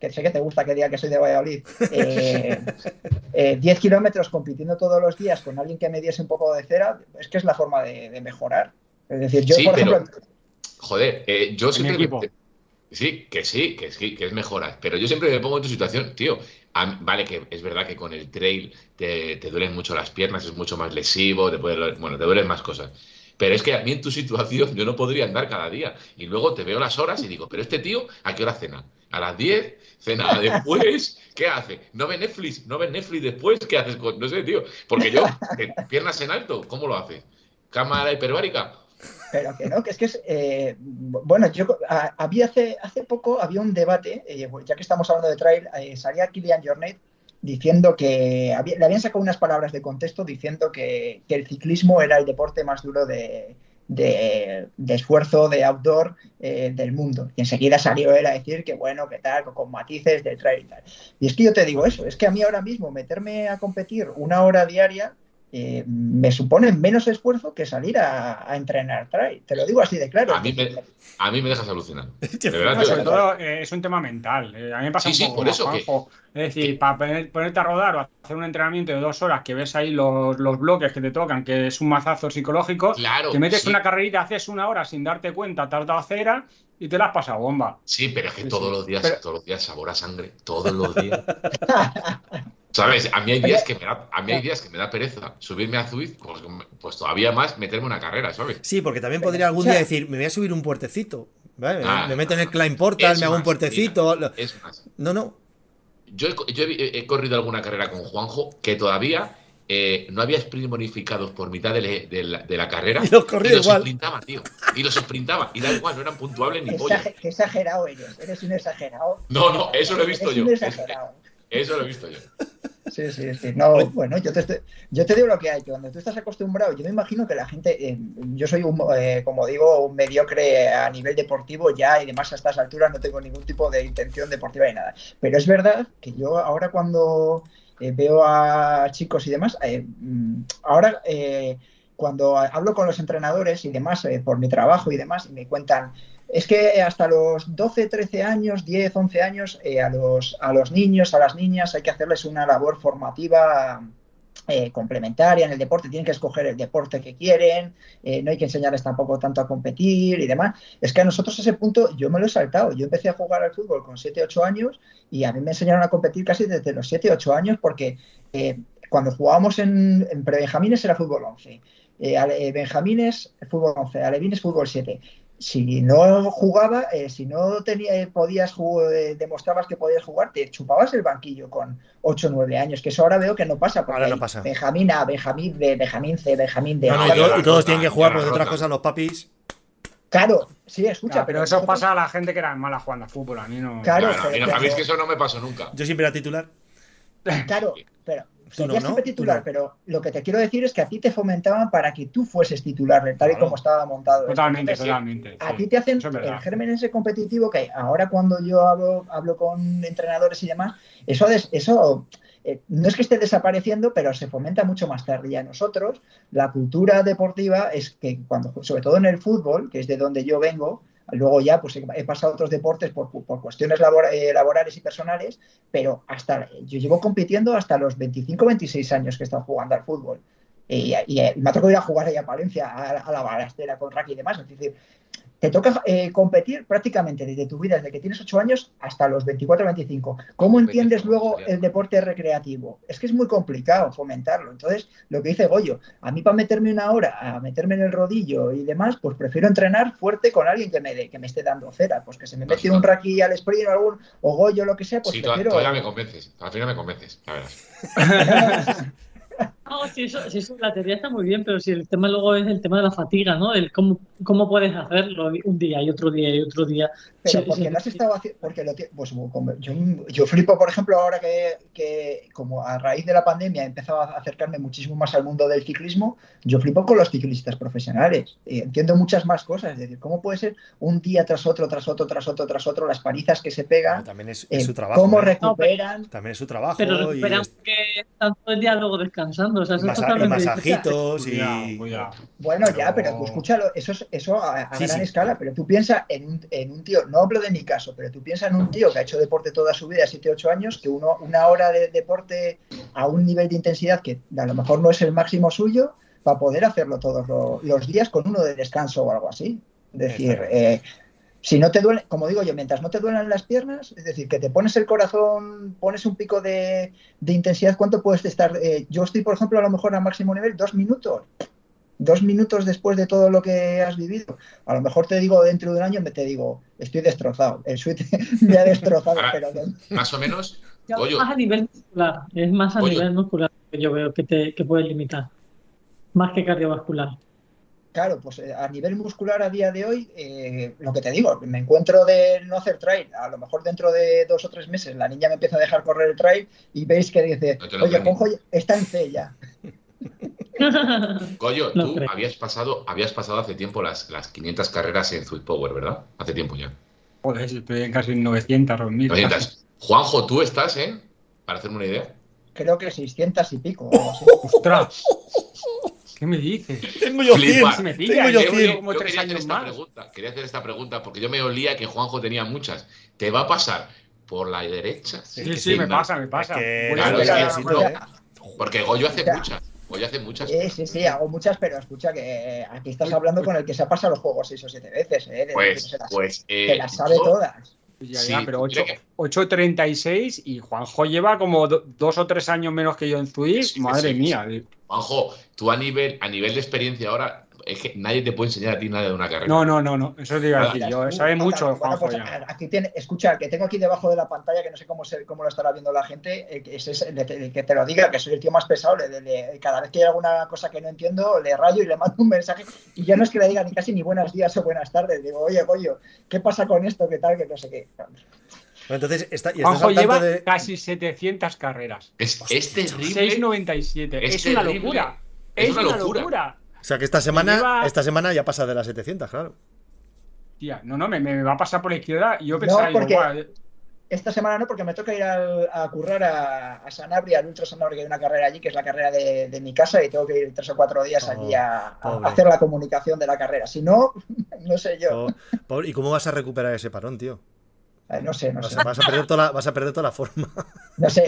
que sé que te gusta que diga que soy de Valladolid, eh, eh, 10 kilómetros compitiendo todos los días con alguien que me diese un poco de cera, es que es la forma de, de mejorar. Es decir, yo, sí, por pero, ejemplo. Joder, eh, yo siempre. Sí, que sí, que sí, que es mejora. Pero yo siempre me pongo en tu situación, tío. vale, que es verdad que con el trail te, duelen mucho las piernas, es mucho más lesivo, te puede, bueno, te duelen más cosas. Pero es que a mí en tu situación yo no podría andar cada día. Y luego te veo las horas y digo, pero este tío, ¿a qué hora cena? ¿A las 10? ¿Cena después? ¿Qué hace? ¿No ve Netflix? ¿No ve Netflix después? ¿Qué haces con.? No sé, tío. Porque yo, piernas en alto, ¿cómo lo hace? ¿Cámara hiperbárica? Pero que no, que es que es. Eh, bueno, yo había hace, hace poco había un debate, eh, ya que estamos hablando de trail, eh, salía Kilian Jornet diciendo que le habían sacado unas palabras de contexto diciendo que, el ciclismo era el deporte más duro de, esfuerzo de outdoor del mundo. Y enseguida salió él a decir que bueno, que tal, con matices de trail y tal. Y es que yo te digo eso, es que a mí ahora mismo meterme a competir una hora diaria eh, me supone menos esfuerzo que salir a, entrenar trail. Te lo digo así de claro. A mí me, a mí me dejas alucinar. [LAUGHS] sobre todo eh, es un tema mental. Eh, a mí me pasa un poco, por eso Es decir, para ponerte a rodar o hacer un entrenamiento de dos horas que ves ahí los, bloques que te tocan, que es un mazazo psicológico, te metes una carrerita, haces una hora sin darte cuenta, te has dado cera y te la has pasado bomba. Sí, pero es que todos los días, todos los días sabor a sangre, todos los días. [LAUGHS] ¿Sabes? A mí hay días que me da, a mí hay días que me da pereza subirme a Zwift, pues, pues, todavía más meterme una carrera, ¿sabes? Sí, porque también podría algún día decir, me voy a subir un puertecito. Ah, me meto en el Climb Portal, me hago un puertecito. es más. No, no. Yo, he, corrido alguna carrera con Juanjo que todavía eh, no había sprint bonificados por mitad de, la, carrera. [LAUGHS] Y los corría y los sprintaba, tío. Y los sprintaba. Y da igual, no eran puntuables ni polla. Qué exagerado eres. Eres un exagerado. No, no, eso lo he visto yo. Un exagerado. Eso lo he visto yo. Sí, sí, sí. No, bueno, yo te, yo te digo lo que hay, que cuando tú estás acostumbrado, yo me imagino que la gente, eh, yo soy un, eh, como digo, un mediocre a nivel deportivo ya y demás a estas alturas no tengo ningún tipo de intención deportiva ni nada. Pero es verdad que yo ahora cuando eh, veo a chicos y demás, mm, ahora cuando hablo con los entrenadores y demás por mi trabajo y demás y me cuentan es que hasta los 12, 13 años, 10, 11 años, eh, a, los, a los niños, a las niñas, hay que hacerles una labor formativa eh, complementaria en el deporte, tienen que escoger el deporte que quieren, eh, no hay que enseñarles tampoco tanto a competir y demás. Es que a nosotros ese punto yo me lo he saltado. Yo empecé a jugar al fútbol con 7, 8 años y a mí me enseñaron a competir casi desde los 7, 8 años porque cuando jugábamos en, en pre-benjamines era fútbol 11. Benjamines, fútbol 11, alevines, fútbol 7 si no jugaba, eh, si no tenía, eh, podías eh, demostrabas que podías jugar, te chupabas el banquillo con 8 o 9 años, que eso ahora veo que no pasa. Porque ahora no pasa. Benjamín A, Benjamín B, Benjamín C, Benjamín D. y, todos tienen que jugar, por otras cosas los papis. Claro, sí, escucha. pero, eso pasa a la gente que era mala jugando a fútbol, a mí no. Claro, pero, a mí es que eso no me pasó nunca. Yo siempre era titular. Claro, pero Serías siempre titular, pero lo que te quiero decir es que a ti te fomentaban para que tú fueses titular, tal y como estaba montado. Totalmente, totalmente. A ti te hacen el germen ese competitivo que ahora cuando yo hablo, hablo con entrenadores y demás, eso, eso eh, no es que esté desapareciendo, pero se fomenta mucho más tarde. Y a nosotros, la cultura deportiva es que cuando, sobre todo en el fútbol, que es de donde yo vengo, Luego ya pues he pasado a otros deportes por, cuestiones eh, laborales y personales, pero hasta yo llevo compitiendo hasta los 25, 26 años que he estado jugando al fútbol. Y, me ha tocado ir a jugar ahí a Palencia, a, la balastera con Raki y demás. Es decir, te toca eh, competir prácticamente desde tu vida, desde que tienes 8 años hasta los 24 25. ¿Cómo entiendes luego el deporte recreativo? Es que es muy complicado fomentarlo. Entonces, lo que dice Goyo, a mí para meterme una hora, a meterme en el rodillo y demás, pues prefiero entrenar fuerte con alguien que me, que me esté dando cera. Pues que se me mete un raki al sprint o algún, o Goyo, lo que sea, pues sí, prefiero... todavía me convences, al final me convences, la verdad. [LAUGHS] No, si eso, la teoría está muy bien, pero si el tema luego es el tema de la fatiga, ¿no? El cómo, cómo puedes hacerlo un día y otro día y otro día. Pero porque no has estado haciendo, porque lo pues, yo, yo, flipo, por ejemplo, ahora que, que, como a raíz de la pandemia he empezado a acercarme muchísimo más al mundo del ciclismo, yo flipo con los ciclistas profesionales. entiendo muchas más cosas, es decir, cómo puede ser un día tras otro, tras otro, tras otro, tras otro, las palizas que se pegan. también es, su trabajo. Cómo ¿eh? recuperan. también es su trabajo. Pero recuperan que están todo el día luego descansando. O sea, y masajitos y... Bueno, ya, pero tú escúchalo, eso, es, eso a, gran escala, pero tú piensas en un, en un tío, no hablo de mi caso, pero tú piensas en un tío que ha hecho deporte toda su vida, 7, 8 años, que uno, una hora de deporte a un nivel de intensidad que a lo mejor no es el máximo suyo, para poder hacerlo todos los, días con uno de descanso o algo así. Es decir, eh, si no te duele, como digo yo, mientras no te duelen las piernas, es decir, que te pones el corazón, pones un pico de, intensidad, ¿cuánto puedes estar? Eh, yo estoy, por ejemplo, a lo mejor a máximo nivel, dos minutos. Dos minutos después de todo lo que has vivido. A lo mejor te digo dentro de un año, me te digo, estoy destrozado. El suite [LAUGHS] me ha destrozado, pero. Más o menos. Es más a nivel muscular. Es más a nivel muscular que yo veo que te que puede limitar. Más que cardiovascular. Claro, pues eh, a nivel muscular a día de hoy, eh, lo que te digo, me encuentro de no hacer trail. A lo mejor dentro de dos o tres meses la niña me empieza a dejar correr el trail y veis que dice, oye, Juanjo está en C ya. [LAUGHS] Coyo, tú habías pasado, habías pasado hace tiempo las, las 500 carreras en Sweet Power, ¿verdad? Hace tiempo ya. Pues estoy en casi 900 o 1000. 900. Juanjo, tú estás, ¿eh? Para hacerme una idea. Creo que 600 y pico. [LAUGHS] ¡Ostras! ¿Qué me dices? Tengo yo 100. Tengo yo 100. Como yo quería, hacer esta pregunta, quería hacer esta pregunta porque yo me olía que Juanjo tenía muchas. ¿Te va a pasar por la derecha? Sí, sí, me pasa, me pasa. claro, es que, porque Goyo hace muchas. Goyo hace muchas. Sí, sí, sí, hago muchas, pero escucha que eh, aquí estás hablando con el que se ha pasado los juegos seis o siete veces. ¿eh? pues, pues. Eh, las sabe todas. Ya, ya, pero 8.36 y Juanjo lleva como dos o tres años menos que yo en Twitch. Madre mía. Juanjo, tú a nivel, a nivel de experiencia ahora, es que nadie te puede enseñar a ti nada de una carrera. No, no, no, no. Eso te iba a decir yo. Sabe mucho, Juanjo. Pues, aquí tiene, escucha, que tengo aquí debajo de la pantalla, que no sé cómo, se, cómo lo estará viendo la gente, eh, que, es, que te lo diga, que soy el tío más pesado. cada vez que hay alguna cosa que no entiendo, le rayo y le mando un mensaje. Y ya no es que le diga ni casi ni buenos días o buenas tardes. Digo, oye, Goyo, ¿qué pasa con esto? ¿Qué tal? Que no sé qué. Entonces, está, y Juanjo lleva casi 700 carreras. Es, es terrible. 697. Es, una locura. Es, una, locura. O sea que esta semana, esta semana ya pasa de las 700, claro. Tía, no, no, me, va a pasar por la izquierda y yo pensaba, no, porque Esta semana no, porque me toca ir a, currar a, Sanabria, al Ultra Sanabria, que hay una carrera allí, que es la carrera de, mi casa, y tengo que ir tres o cuatro días allí a, hacer la comunicación de la carrera. Si no, [LAUGHS] no sé yo. ¿Y cómo vas a recuperar ese parón, tío? Eh, no sé, no sé. Vas a, perder toda la, vas a perder toda la forma. No sé,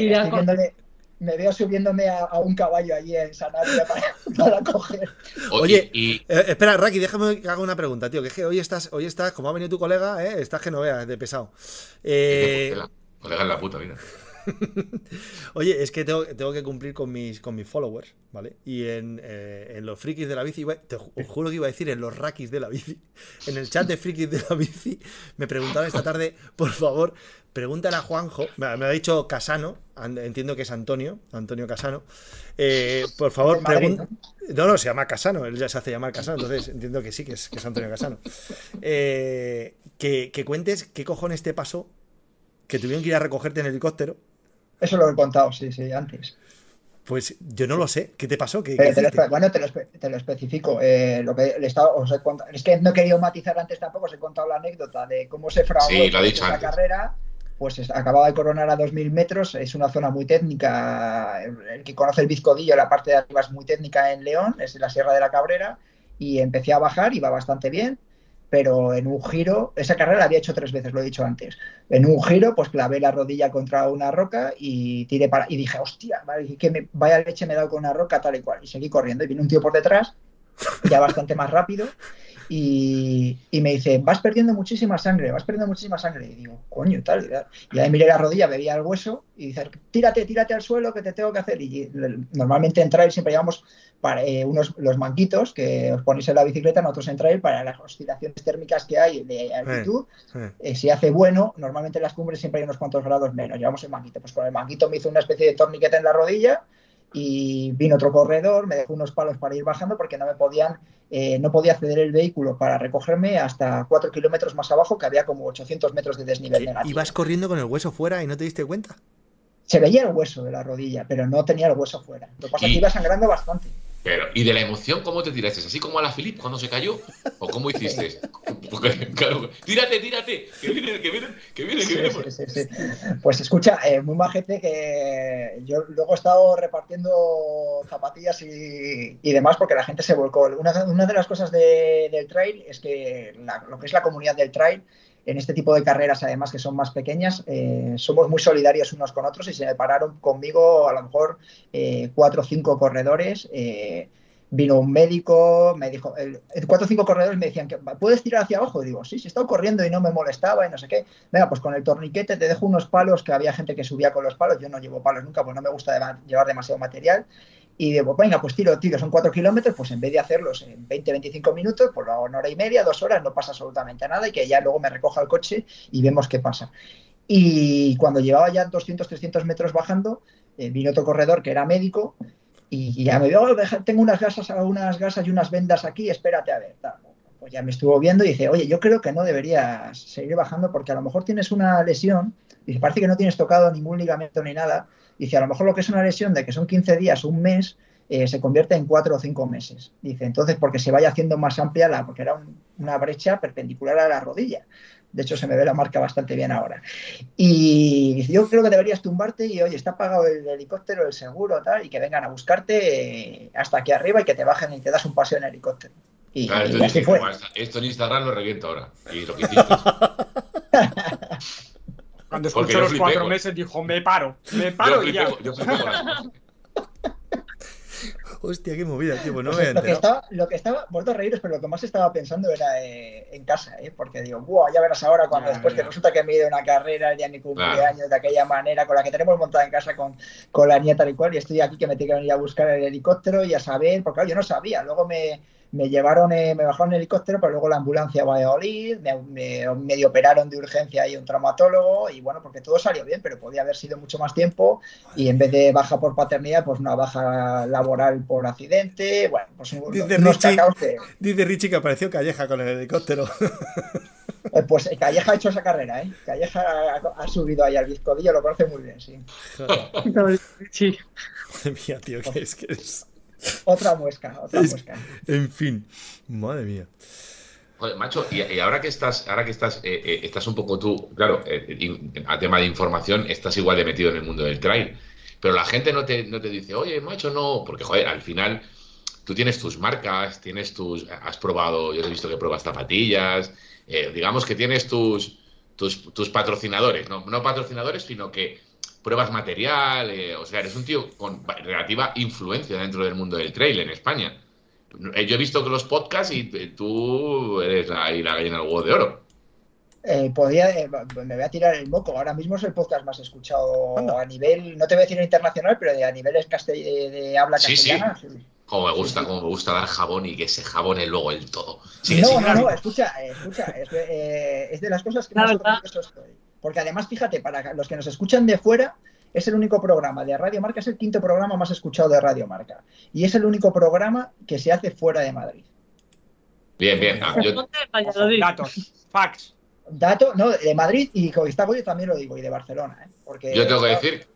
me veo subiéndome a, un caballo allí en Sanabria [LAUGHS] para, coger. Oye, y... Eh, espera, Raki, déjame que haga una pregunta, tío. Que es que hoy estás, hoy estás, como ha venido tu colega, ¿eh? estás que no veas, de pesado. Eh... Colega en la puta, mira. [LAUGHS] Oye, es que tengo, que cumplir con mis, con mis followers, ¿vale? Y en, eh, los frikis de la bici, te os juro que iba a decir en los rakis de la bici, [LAUGHS] en el chat de frikis de la bici, me preguntaron esta tarde, por favor, pregúntale a Juanjo, me, ha dicho Casano, entiendo que es Antonio, Antonio Casano, eh, por favor, pregunta. No, no, se llama Casano, él ya se hace llamar Casano, entonces entiendo que sí, que es, Antonio Casano. Eh, que, que cuentes qué cojones te pasó que tuvieron que ir a recogerte en helicóptero eso lo he contado, sí, sí, antes. Pues yo no lo sé. ¿Qué te pasó? ¿Qué, bueno, te lo, especifico. Eh, lo que le estaba, os he es que no he querido matizar antes tampoco, os he contado la anécdota de cómo se fraguó la carrera. Pues acababa de coronar a 2.000 metros, es una zona muy técnica. El que conoce el Vizcodillo, la parte de arriba es muy técnica en León, es la Sierra de la Cabrera. Y empecé a bajar, iba bastante bien pero en un giro, esa carrera la había hecho tres veces, lo he dicho antes. En un giro, pues clavé la rodilla contra una roca y tiré para. Y dije, hostia, vale, que me, vaya leche me he dado con una roca, tal y cual. Y seguí corriendo. Y vino un tío por detrás, ya bastante más rápido, y, me dice, vas perdiendo muchísima sangre, vas perdiendo muchísima sangre. Y digo, coño, tal. Y ahí miré la rodilla, veía el hueso y dice, tírate, tírate al suelo que te tengo que hacer. Y normalmente en trail siempre llevamos para, eh, unos, los manquitos que os ponéis en la bicicleta, nosotros en trail para las oscilaciones térmicas que hay de altitud. Eh, si hace bueno, normalmente en las cumbres siempre hay unos cuantos grados menos. Llevamos el manquito. Pues con el manquito me hizo una especie de torniquete en la rodilla y vino otro corredor, me dejó unos palos para ir bajando porque no me podían, eh, no podía acceder el vehículo para recogerme hasta 4 kilómetros más abajo, que había como 800 metros de desnivel negativo. ¿Ibas corriendo con el hueso fuera y no te diste cuenta? Se veía el hueso de la rodilla, pero no tenía el hueso fuera. Lo que pasa es que iba sangrando bastante. Pero, ¿y de la emoción cómo te tiraste? ¿Así como a la Philip cuando se cayó? ¿O cómo hiciste? [LAUGHS] claro, tírate, tírate, que viene, que viene, que viene, que viene. pues escucha, eh, muy majete que yo luego he estado repartiendo zapatillas y, demás porque la gente se volcó. Una, una de las cosas del trail es que lo que es la comunidad del trail en este tipo de carreras, además que son más pequeñas, eh, somos muy solidarios unos con otros y se pararon conmigo a lo mejor eh, cuatro o cinco corredores. Eh, vino un médico, me dijo, cuatro o cinco corredores me decían, que ¿puedes tirar hacia abajo? Y digo, sí, he estado corriendo y no me molestaba y no sé qué. Venga, pues con el torniquete te dejo unos palos, que había gente que subía con los palos, yo no llevo palos nunca, pues no me gusta llevar demasiado material. Y digo, venga, pues tiro, tiro, son cuatro kilómetros, pues en vez de hacerlos en 20, 25 minutos, pues lo una hora y media, dos horas, no pasa absolutamente nada y que ya luego me recoja el coche y vemos qué pasa. Y cuando llevaba ya 200, 300 metros bajando, eh, vino otro corredor que era médico y, ya me dijo, oh, tengo unas gasas, unas gasas y unas vendas aquí, espérate a ver. Pues ya me estuvo viendo y dice, oye, yo creo que no deberías seguir bajando porque a lo mejor tienes una lesión, y parece que no tienes tocado ningún ligamento ni nada, Dice, a lo mejor lo que es una lesión de que son 15 días, un mes, eh, se convierte en 4 o 5 meses. Dice, entonces, porque se vaya haciendo más amplia, la, porque era una brecha perpendicular a la rodilla. De hecho, se me ve la marca bastante bien ahora. Y dice, yo creo que deberías tumbarte y, oye, está pagado el helicóptero, el seguro, tal, y que vengan a buscarte eh, hasta aquí arriba y que te bajen y te das un paseo en helicóptero. Y, así fue. Esto en Instagram lo reviento ahora. Y lo que hiciste. [LAUGHS] Cuando escuchó los cuatro meses dijo, me paro, me paro y ya. [LAUGHS] Hostia, qué movida, tío. Pues no me lo, que estaba, lo que estaba, vuelto a reíros, pero lo que más estaba pensando era eh, en casa, ¿eh? porque digo, Buah, ya verás ahora cuando después que resulta que me ido una carrera de mi cumpleaños de aquella manera, con la que tenemos montada en casa con, con la nieta y cual, y estoy aquí que me tengo que venir a buscar el helicóptero y a saber, porque claro, yo no sabía, luego me me llevaron, eh, me bajaron en helicóptero, pero luego la ambulancia a Valladolid, me, medio operaron de urgencia y un traumatólogo, y bueno, porque todo salió bien, pero podía haber sido mucho más tiempo, y en vez de baja por paternidad, pues una baja laboral por accidente, bueno, pues dice Richie, Dice Richie que apareció Calleja con el helicóptero. [LAUGHS] Eh, pues eh, Calleja ha hecho esa carrera, ¿eh? Calleja ha, subido ahí al bizcodillo, lo conoce muy bien, sí. sí. [LAUGHS] Madre mía, tío, ¿qué es que es? Otra muesca, otra muesca. En fin, madre mía. Joder, macho, y, ahora que estás, ahora que estás, eh, eh, estás un poco tú, claro, eh, a tema de información, estás igual de metido en el mundo del trail. Pero la gente no te, no te dice, oye, macho, no, porque joder, al final tú tienes tus marcas, tienes tus, has probado, yo he visto que pruebas zapatillas, digamos que tienes tus, tus, tus patrocinadores, ¿no? no patrocinadores, sino que pruebas material, eh, o sea, eres un tío con relativa influencia dentro del mundo del trail en España. Eh, yo he visto que los podcasts y eh, tú eres ahí la gallina del huevo de oro. podía, me voy a tirar el moco. Ahora mismo es el podcast más escuchado a nivel, no te voy a decir internacional, pero de, a nivel de habla castellana. Sí, sí. Como me gusta, como me gusta dar jabón y que se jabone luego el todo. no, no, no, escucha, escucha, es, es, de las cosas que más estoy. Porque además, fíjate, para los que nos escuchan de fuera, es el único programa de Radio Marca, es el quinto programa más escuchado de Radio Marca. Y es el único programa que se hace fuera de Madrid. Bien, bien. Ah, Datos, facts. Datos, no, de Madrid y Covistago yo también lo digo, y de Barcelona. ¿eh? Porque, yo tengo que decir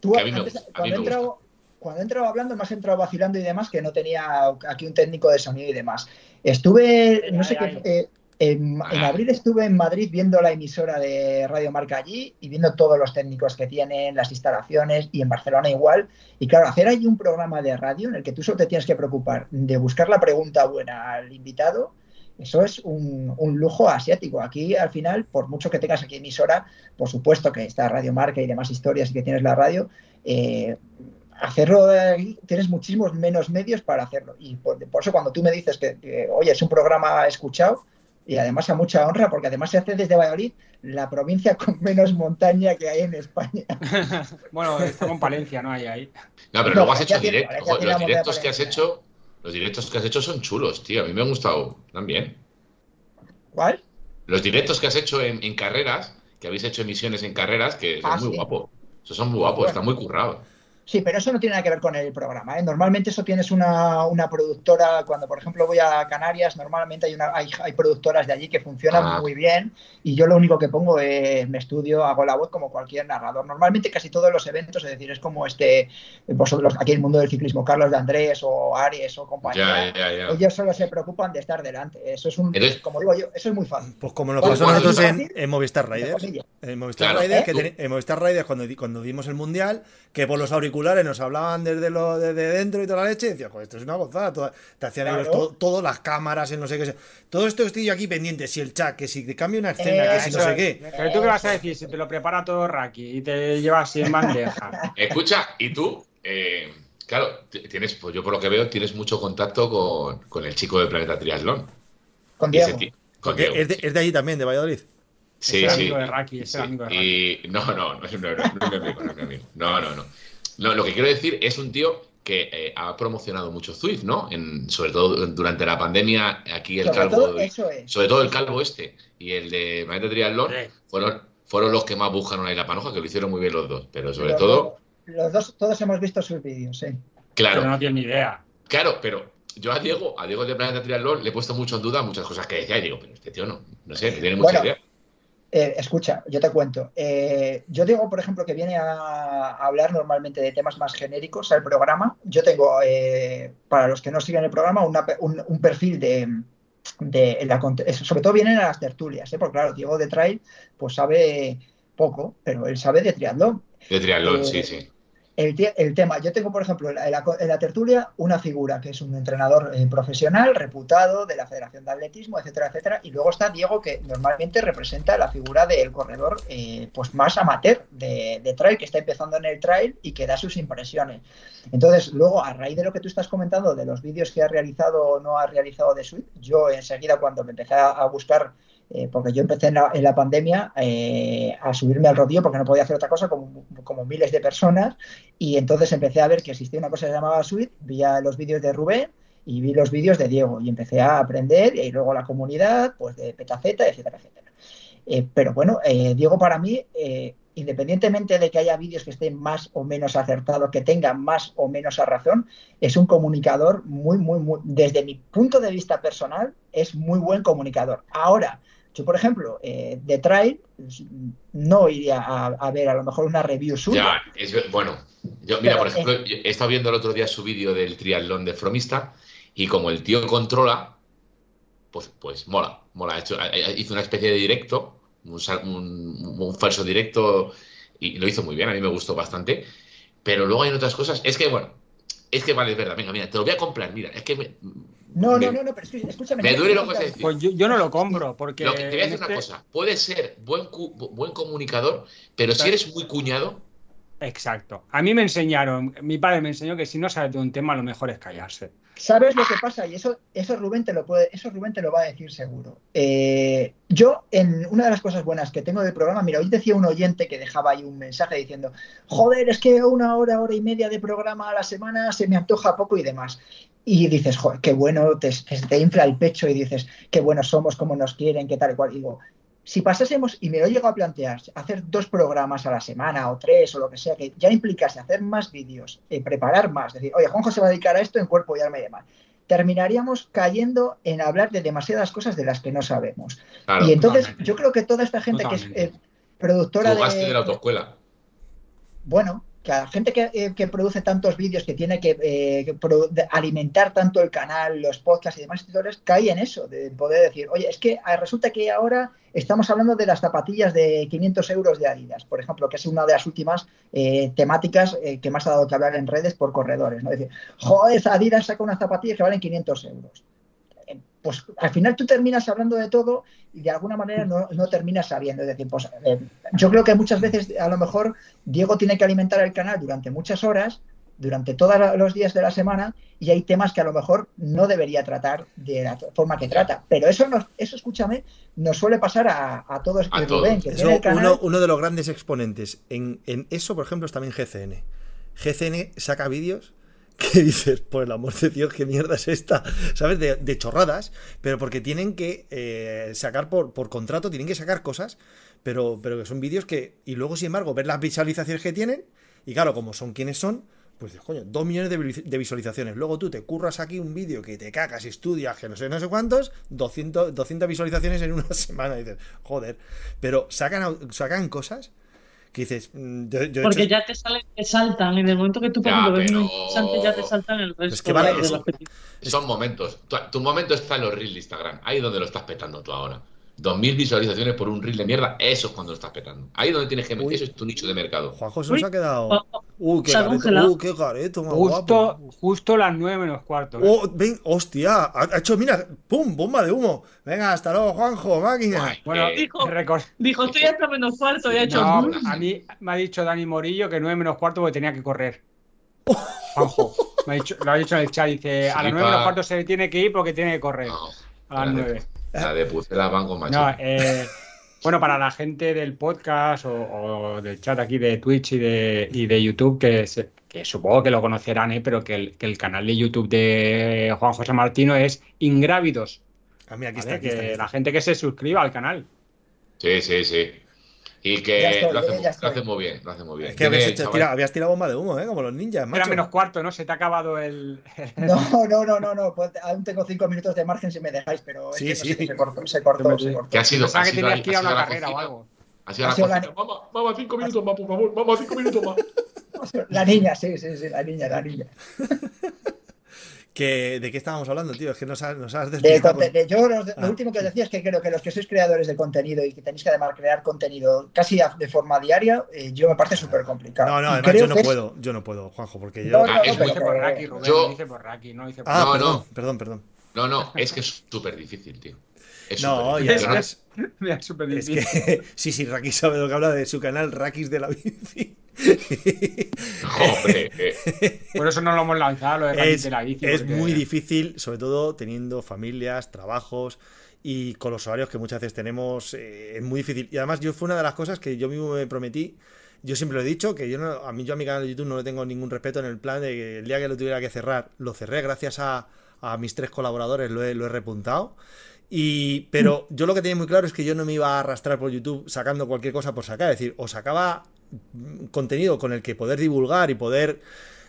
tú, cuando, he entrado, cuando hablando, me has entrado vacilando y demás, que no tenía aquí un técnico de sonido y demás. Estuve, no sé qué. Eh, en, abril estuve en Madrid viendo la emisora de Radio Marca allí y viendo todos los técnicos que tienen, las instalaciones y en Barcelona igual. Y claro, hacer allí un programa de radio en el que tú solo te tienes que preocupar de buscar la pregunta buena al invitado, eso es un, lujo asiático. Aquí al final, por mucho que tengas aquí emisora, por supuesto que está Radio Marca y demás historias y que tienes la radio, eh, hacerlo de tienes muchísimos menos medios para hacerlo. Y por, eso cuando tú me dices que, oye, es un programa escuchado, y además a mucha honra, porque además se hace desde Valladolid, la provincia con menos montaña que hay en España. [LAUGHS] bueno, está con Palencia, ¿no? Hay ahí. No, pero luego has hecho directos. Los directos que has hecho, los directos que has hecho son chulos, tío. A mí me han gustado también. ¿Cuál? Los directos que has hecho en, carreras, que habéis hecho emisiones en carreras, que son ah, muy guapos. Esos son muy guapos, están muy currados. Sí, pero eso no tiene nada que ver con el programa. ¿eh? Normalmente eso tienes una, una, productora, cuando por ejemplo voy a Canarias, normalmente hay, una, hay, hay productoras de allí que funcionan ah. muy bien y yo lo único que pongo es, me estudio, hago la voz como cualquier narrador. Normalmente casi todos los eventos, es decir, es como este, vosotros aquí en el mundo del ciclismo, Carlos de Andrés o Aries o compañía, ellos solo se preocupan de estar delante. Eso es un, como digo yo, eso es muy fácil. Pues como nos pasó nosotros en, Movistar Riders. En Movistar Riders, que en Movistar Riders cuando, cuando dimos el Mundial, que por los auriculares nos hablaban desde lo desde dentro y toda la leche, y decía, pues esto es una gozada. te hacían ellos todas las cámaras, en no sé qué. Todo esto estoy yo aquí pendiente, si el chat, que si te cambia una escena, que si no sé qué. Pero tú qué vas a decir, si te lo prepara todo Raki y te llevas así en bandeja. [LAUGHS] Escucha, ¿y tú? Eh, Claro, tienes, pues yo por lo que veo, tienes mucho contacto con, el chico del Planeta Triatlón. Con Diego. Es, de, es, de, ahí también, de Valladolid. Sí, sí. De Raki, es amigo de Y no, no, no es, mi amigo, no es mi amigo. No, no, no. No, lo que quiero decir es un tío que eh, ha promocionado mucho Zwift, ¿no? En, sobre todo durante la pandemia, aquí el calvo. Sobre todo el calvo este y el de Planeta Triatlón fueron, fueron los que más buscaron ahí la panoja, que lo hicieron muy bien los dos. Pero sobre todo. Los dos, todos hemos visto sus vídeos, sí. Claro. Pero no tienen ni idea. Claro, pero yo a Diego, a Diego de Planeta Triatlón, le he puesto mucho en duda muchas cosas que decía y digo, pero este tío no, no sé, tiene mucha idea. Eh, escucha, yo te cuento. Eh, yo digo, por ejemplo, que viene a, hablar normalmente de temas más genéricos al programa. Yo tengo, eh, para los que no siguen el programa, un, perfil de, de sobre todo vienen a las tertulias, porque claro, Diego de Trail pues sabe poco, pero él sabe de triatlón. De triatlón, sí, sí el, tema. Yo tengo, por ejemplo, en la, tertulia una figura que es un entrenador eh, profesional, reputado de la Federación de Atletismo, etcétera, etcétera. Y luego está Diego, que normalmente representa la figura del corredor eh, pues más amateur de, trail, que está empezando en el trail y que da sus impresiones. Entonces, luego, a raíz de lo que tú estás comentando, de los vídeos que ha realizado o no ha realizado de Swift, yo enseguida cuando me empecé a buscar eh, porque yo empecé en la, pandemia eh, a subirme al rodillo porque no podía hacer otra cosa como, como, miles de personas y entonces empecé a ver que existía una cosa que se llamaba Suite, vi los vídeos de Rubén y vi los vídeos de Diego y empecé a aprender y luego la comunidad pues de Petaceta, etcétera, etcétera. Eh, pero bueno, Diego para mí, independientemente de que haya vídeos que estén más o menos acertados, que tengan más o menos a razón, es un comunicador muy, muy, muy, desde mi punto de vista personal, es muy buen comunicador. Ahora, yo, por ejemplo, eh, de Trail no iría a, ver a lo mejor una review suya. Ya, es, bueno, yo, mira, por ejemplo, he estado viendo el otro día su vídeo del triatlón de Fromista y como el tío controla, pues, pues mola, mola. Hecho, hizo una especie de directo, un, falso directo y lo hizo muy bien, a mí me gustó bastante. Pero luego hay otras cosas, es que, bueno, es que vale, es verdad, venga, mira, te lo voy a comprar, mira, es que me, no, no, no, no, pero escúchame. Me duele lo que se dice. Pues yo, no lo compro, porque. Lo que, te voy a decir una este cosa. Puedes ser buen, buen comunicador, pero si eres muy cuñado. Exacto. A mí me enseñaron, mi padre me enseñó que si no sabes de un tema, lo mejor es callarse. ¿Sabes lo que pasa? Y eso, eso Rubén te lo puede, eso Rubén te lo va a decir seguro. Eh, yo, en una de las cosas buenas que tengo del programa, mira, hoy decía un oyente que dejaba ahí un mensaje diciendo, joder, es que una hora, hora y media de programa a la semana se me antoja poco y demás y dices, joder, qué bueno, te, te, infla el pecho y dices, qué buenos somos, cómo nos quieren, qué tal y cual. digo, si pasásemos, y me lo llego a plantear, hacer dos programas a la semana o tres o lo que sea, que ya implicase hacer más vídeos, eh, preparar más, decir, oye, Juanjo se va a dedicar a esto en cuerpo y alma y demás, terminaríamos cayendo en hablar de demasiadas cosas de las que no sabemos. y entonces yo creo que toda esta gente que es eh, productora de... de la autoescuela. Bueno, que a la gente que, eh, produce tantos vídeos, que tiene que, eh, alimentar tanto el canal, los podcasts y demás editores, cae en eso, de poder decir, oye, es que ah, resulta que ahora estamos hablando de las zapatillas de 500 euros de Adidas, por ejemplo, que es una de las últimas eh, temáticas que más ha dado que hablar en redes por corredores, ¿no? Es decir, joder, Adidas saca unas zapatillas que valen 500 euros pues al final tú terminas hablando de todo y de alguna manera no, terminas sabiendo. Es decir, pues eh, yo creo que muchas veces a lo mejor Diego tiene que alimentar el canal durante muchas horas, durante todos los días de la semana, y hay temas que a lo mejor no debería tratar de la forma que trata. Pero eso, nos, eso escúchame, nos suele pasar a, todos. A uno, de los grandes exponentes en, en eso, por ejemplo, es también GCN. GCN saca vídeos [LAUGHS] que dices, por el amor de Dios, qué mierda es esta, ¿sabes? De, chorradas, pero porque tienen que eh, sacar por, por, contrato, tienen que sacar cosas, pero, pero que son vídeos que, y luego, sin embargo, ver las visualizaciones que tienen, y claro, como son quienes son, pues coño, dos millones de, visualizaciones. Luego tú te curras aquí un vídeo que te cagas, estudias, que no sé, no sé cuántos, 200, 200 visualizaciones en una [LAUGHS] semana. Y dices, joder, pero sacan, sacan cosas que dices. Mm, Porque ya te, salen, te saltan. En el momento que tú, por ejemplo, ves un ya te saltan el resto es que vale, de, son momentos. Tu, tu, momento está en los reels de Instagram. Ahí es donde lo estás petando tú ahora. 2.000 visualizaciones por un reel de mierda, eso es cuando lo estás petando. Ahí es donde tienes que meter, eso es tu nicho de mercado. Juanjo se nos ha quedado. Oh, oh, uh, qué careto, uh, qué careto, justo, justo las 9 menos cuarto. ¿eh? Oh, ven, hostia, ha hecho, mira, pum, bomba de humo. Venga, hasta luego, Juanjo, máquina. bueno, eh, dijo, dijo, estoy hasta menos cuarto y ha hecho. No, a mí me ha dicho Dani Morillo que 9 menos cuarto porque tenía que correr. [LAUGHS] Juanjo, me ha dicho, lo ha dicho en el chat, dice, a las nueve los cuartos se tiene que ir porque tiene que correr. a las nueve. La de Pucela van con macho. No, eh, bueno, para la gente del podcast o, del chat aquí de Twitch y de, y de YouTube, que, que supongo que lo conocerán, ¿eh? pero que el, que el, canal de YouTube de Juan José Martino es Ingrávidos. A mí aquí está, aquí que La gente que se suscriba al canal. Sí, sí, sí. Y que lo, hace, muy bien, lo hace muy bien. Es que habías, tirado bomba de humo, ¿eh? Como los ninjas, Era menos cuarto, ¿no? Se te ha acabado [LAUGHS] el... No, no, no, no, no. Pues aún tengo cinco minutos de margen si me dejáis, pero sí, sí. se cortó, se cortó, se cortó. ¿Qué ha sido? Pensaba que tenías que ir a una carrera o algo. Ha sido, la, la... Vamos, vamos, cinco minutos más, por favor. Vamos, cinco minutos más. [LAUGHS] La niña, sí, sí, sí, la niña, la niña. [LAUGHS] ¿De qué estábamos hablando, tío? Es que nos has, nos has Yo lo, ah. último que os decía es que creo que los que sois creadores de contenido y que tenéis que además crear contenido casi de forma diaria, eh, yo me parece súper complicado. No, no, además yo no puedo, yo no puedo, Juanjo, porque yo... No, no, es por Raki, Rubén, yo... dice por Raki, no dice por Ah, perdón, perdón, perdón. No, no, es que es súper difícil, tío. Es no, y además... [LAUGHS] Es, es que, [LAUGHS] sí, sí, Raki sabe lo que habla de su canal Rakis de la bici. [LAUGHS] Por eso no lo hemos lanzado, es, Es muy difícil, sobre todo teniendo familias, trabajos y con los horarios que muchas veces tenemos, eh, es muy difícil. Y además, yo fue una de las cosas que yo mismo me prometí. Yo siempre lo he dicho, que yo no, a mí yo a mi canal de YouTube no le tengo ningún respeto en el plan de que el día que lo tuviera que cerrar, lo cerré gracias a, mis tres colaboradores, lo he, lo he repuntado. Y, pero yo lo que tenía muy claro es que yo no me iba a arrastrar por YouTube sacando cualquier cosa por sacar. Es decir, o sacaba contenido con el que poder divulgar y poder...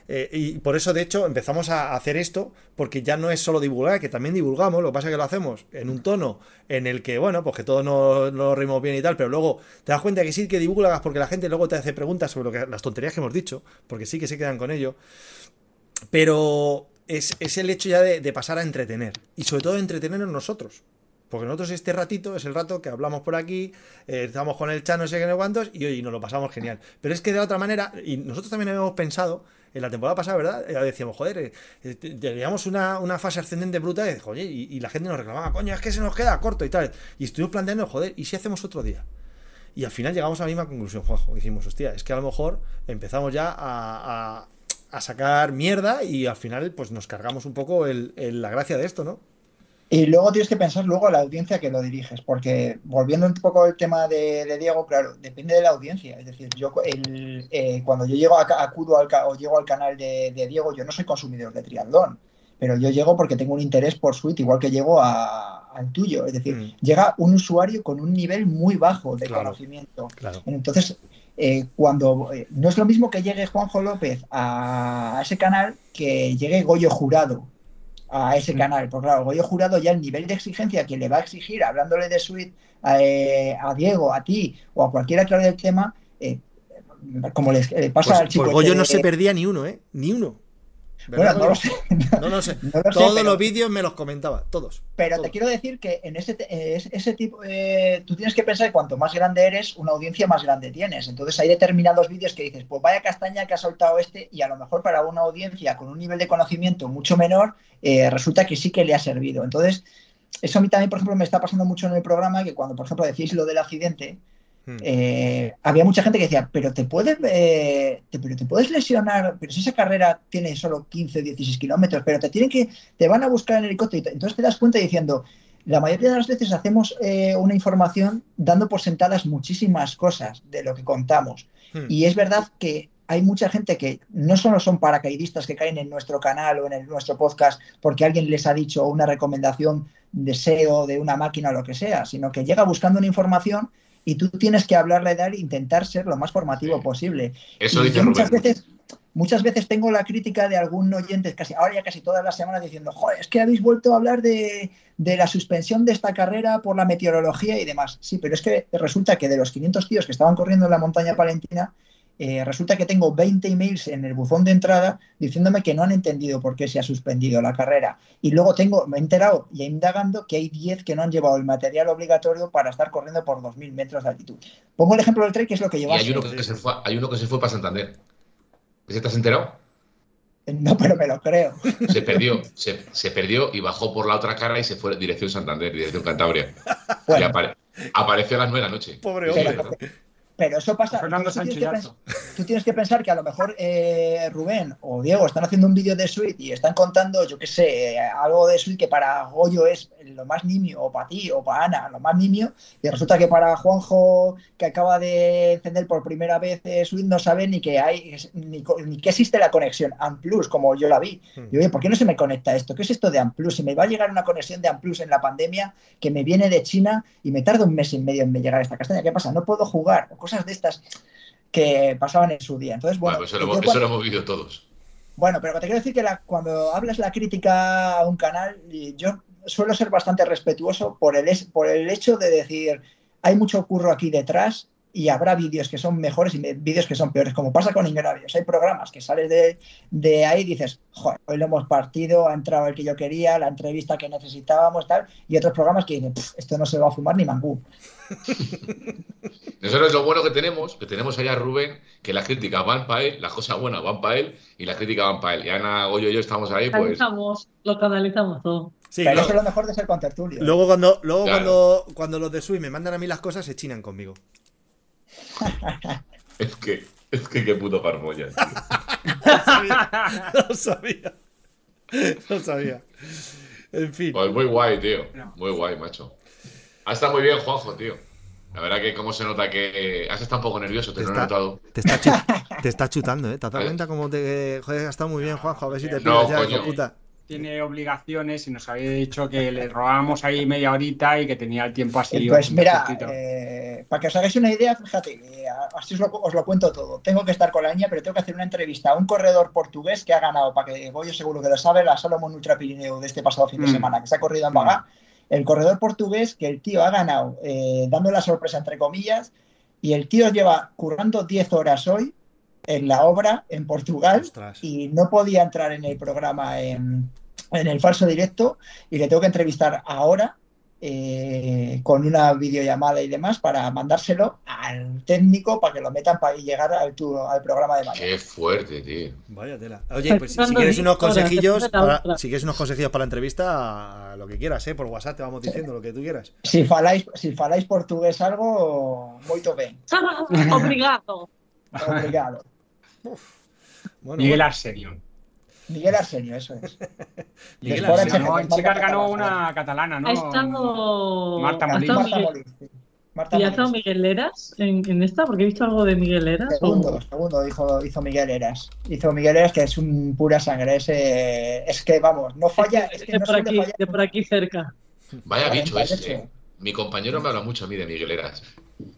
Eh, y por eso, de hecho, empezamos a hacer esto, porque ya no es solo divulgar, que también divulgamos, lo que pasa es que lo hacemos en un tono en el que, bueno, pues que todos nos lo rimos bien y tal, pero luego te das cuenta que sí que divulgas porque la gente luego te hace preguntas sobre lo que, las tonterías que hemos dicho, porque sí que se quedan con ello. Pero es, el hecho ya de pasar a entretener, y sobre todo entretenernos nosotros. Porque nosotros este ratito es el rato que hablamos por aquí, eh, estamos con el chat no sé qué no cuántos y hoy nos lo pasamos genial. Pero es que de otra manera, y nosotros también habíamos pensado, en la temporada pasada, ¿verdad? Ya decíamos, joder, eh, teníamos una, fase ascendente bruta y, y, la gente nos reclamaba, coño, es que se nos queda corto y tal. Y estuvimos planteando, joder, ¿y si hacemos otro día? Y al final llegamos a la misma conclusión, Juanjo. Dijimos, hostia, es que a lo mejor empezamos ya a, sacar mierda y al final pues nos cargamos un poco la gracia de esto, ¿no? Y luego tienes que pensar luego la audiencia que lo diriges, porque volviendo un poco al tema de, Diego, claro, depende de la audiencia. Es decir, yo eh, cuando yo llego a, acudo al, o llego al canal de, Diego, yo no soy consumidor de triatlón, pero yo llego porque tengo un interés por suite, igual que llego al tuyo. Es decir, mm. llega un usuario con un nivel muy bajo de conocimiento. Entonces, eh, cuando eh, no es lo mismo que llegue Juanjo López a, a ese canal que llegue Goyo Jurado a ese canal. Porque claro, yo jurado ya el nivel de exigencia que le va a exigir, hablándole de suite eh, a, Diego, a ti o a cualquiera que hable del tema, eh, como les pasa pues al chico. Por Goyo no se perdía ni uno, ¿eh? Ni uno. Bueno, [LAUGHS] no lo sé. No, lo sé. Todos los vídeos me los comentaba, todos. Pero te quiero decir que en ese, ese tipo, eh, tú tienes que pensar que cuanto más grande eres, una audiencia más grande tienes. Entonces hay determinados vídeos que dices, pues vaya castaña que ha soltado este, y a lo mejor para una audiencia con un nivel de conocimiento mucho menor, eh, resulta que sí que le ha servido. Entonces, eso a mí también, por ejemplo, me está pasando mucho en el programa, que cuando, por ejemplo, decís lo del accidente, Hmm. Eh, había mucha gente que decía, pero te puedes, eh, pero te puedes lesionar, pero si esa carrera tiene solo 15, 16 kilómetros, pero te tienen que, te van a buscar en helicóptero. Entonces te das cuenta diciendo, la mayoría de las veces hacemos eh, una información dando por sentadas muchísimas cosas de lo que contamos. Hmm. Y es verdad que hay mucha gente que no solo son paracaidistas que caen en nuestro canal o en nuestro podcast porque alguien les ha dicho una recomendación de SEO, de una máquina o lo que sea, sino que llega buscando una información y tú tienes que hablarle de él e intentar ser lo más formativo posible. Eso dice muchas veces muchas veces tengo la crítica de algún oyente, casi, ahora ya casi todas las semanas, diciendo, joder, es que habéis vuelto a hablar de, de, la suspensión de esta carrera por la meteorología y demás. Sí, pero es que resulta que de los 500 tíos que estaban corriendo en la montaña palentina, eh, resulta que tengo 20 emails en el buzón de entrada diciéndome que no han entendido por qué se ha suspendido la carrera. Y luego tengo, me he enterado y indagando que hay 10 que no han llevado el material obligatorio para estar corriendo por 2.000 metros de altitud. Pongo el ejemplo del tren, que es lo que lleva. Y hay uno que, se fue, hay uno que se fue para Santander. ¿Ese te has enterado? No, pero me lo creo. Se perdió, se, perdió y bajó por la otra cara y se fue dirección Santander, dirección Cantabria. Y apareció a las 9 de la noche. Pobre hombre pero eso pasa. Fernando tú, tienes Sánchez tú tienes que pensar que a lo mejor eh, Rubén o Diego están haciendo un vídeo de Switch y están contando, yo qué sé, algo de Switch que para Goyo es lo más nimio, o para ti, o para Ana, lo más nimio, y resulta que para Juanjo, que acaba de encender por primera vez eh, Switch, no sabe ni que hay, ni, ni que existe la conexión Amplus, como yo la vi. Hmm. Y oye, ¿por qué no se me conecta esto? ¿Qué es esto de Amplus? Si me va a llegar una conexión de Amplus en la pandemia que me viene de China y me tarda un mes y medio en llegar a esta castaña, ¿qué pasa? No puedo jugar, o cosas de estas que pasaban en su día. Entonces, bueno, Bueno, eso, lo, hemos- eso cuando- lo hemos vivido todos. bueno, pero te quiero decir que la- cuando hablas la crítica a un canal, yo suelo ser bastante respetuoso por el, es- por el hecho de decir, hay mucho curro aquí detrás y habrá vídeos que son mejores y vídeos que son peores, como pasa con Ingravios. Hay programas que sales de, de ahí y dices, joder, hoy lo hemos partido, ha entrado el que yo quería, la entrevista que necesitábamos, tal, y otros programas que dicen, "Pff, esto no se va a fumar ni mangú. [LAUGHS] Nosotros lo bueno que tenemos, que tenemos allá a Rubén, que las críticas van para él, las cosas buenas van para él y las críticas van para él. Y Ana, Goyo y yo estamos ahí, pues. Canalizamos, lo canalizamos todo. Sí, pero eso es lo mejor de ser contertulio. luego cuando, luego Claro. cuando, cuando los de Switch me mandan a mí las cosas, se chinan conmigo. [LAUGHS] Es que, es que qué puto parmolla. tío. [LAUGHS] Lo sabía. Lo sabía. En fin. Pues muy guay, tío. No. Muy guay, macho. Ha estado muy bien, Juanjo, tío. La verdad que cómo se nota que has estado un poco nervioso, te Te lo he está- notado. Te está, chu- [LAUGHS] te está chutando, ¿eh? ¿Te has dado Eh. cuenta cómo te... Joder, ha estado muy bien, Juanjo. A ver si te No, pillas ya, hijo coño. puta. Tiene obligaciones y nos había dicho que le robábamos ahí media horita y que tenía el tiempo así. Eh, Pues mira, eh, para que os hagáis una idea, fíjate, eh, así os lo, os lo cuento todo. Tengo que estar con la niña, pero tengo que hacer una entrevista a un corredor portugués que ha ganado, para que Goyo seguro que lo sabe, la Salomon Ultra Pirineo de este pasado fin de Mm. semana, que se ha corrido en Bagá. El corredor portugués que el tío ha ganado, eh, dando la sorpresa entre comillas, y el tío lleva currando 10 horas hoy en la obra en Portugal Ostras. y no podía entrar en el programa en, en el falso directo y le tengo que entrevistar ahora eh, con una videollamada y demás para mandárselo al técnico para que lo metan para llegar al, tu- al programa de mañana. Qué fuerte, tío. Vaya tela. Oye, pues si, si quieres unos consejillos, para, si quieres unos consejillos para la entrevista, lo que quieras, ¿eh? Por WhatsApp te vamos diciendo lo que tú quieras. Si faláis, si faláis portugués algo, muy bien. [LAUGHS] Obrigado. Obrigado. Bueno, Miguel bueno. Arsenio. Miguel Arsenio, eso es. [LAUGHS] Miguel Arsenio. En chicas ganó una catalana, ¿no? Ha estado. Marta ha Molina. estado Marta Miguel- Molins. Marta ¿Y ha estado. Miguel Leras en, en esta? Porque he visto algo de Miguel Leras. o- Segundo, segundo hizo, hizo Miguel Eras. Hizo Miguel Eras, que es un pura sangre. Es que, vamos, no falla. Es que de, no por aquí, fallar. de por aquí cerca. Vaya bicho 48. ese. eh. Mi compañero me habla mucho a mí de Miguel Eras.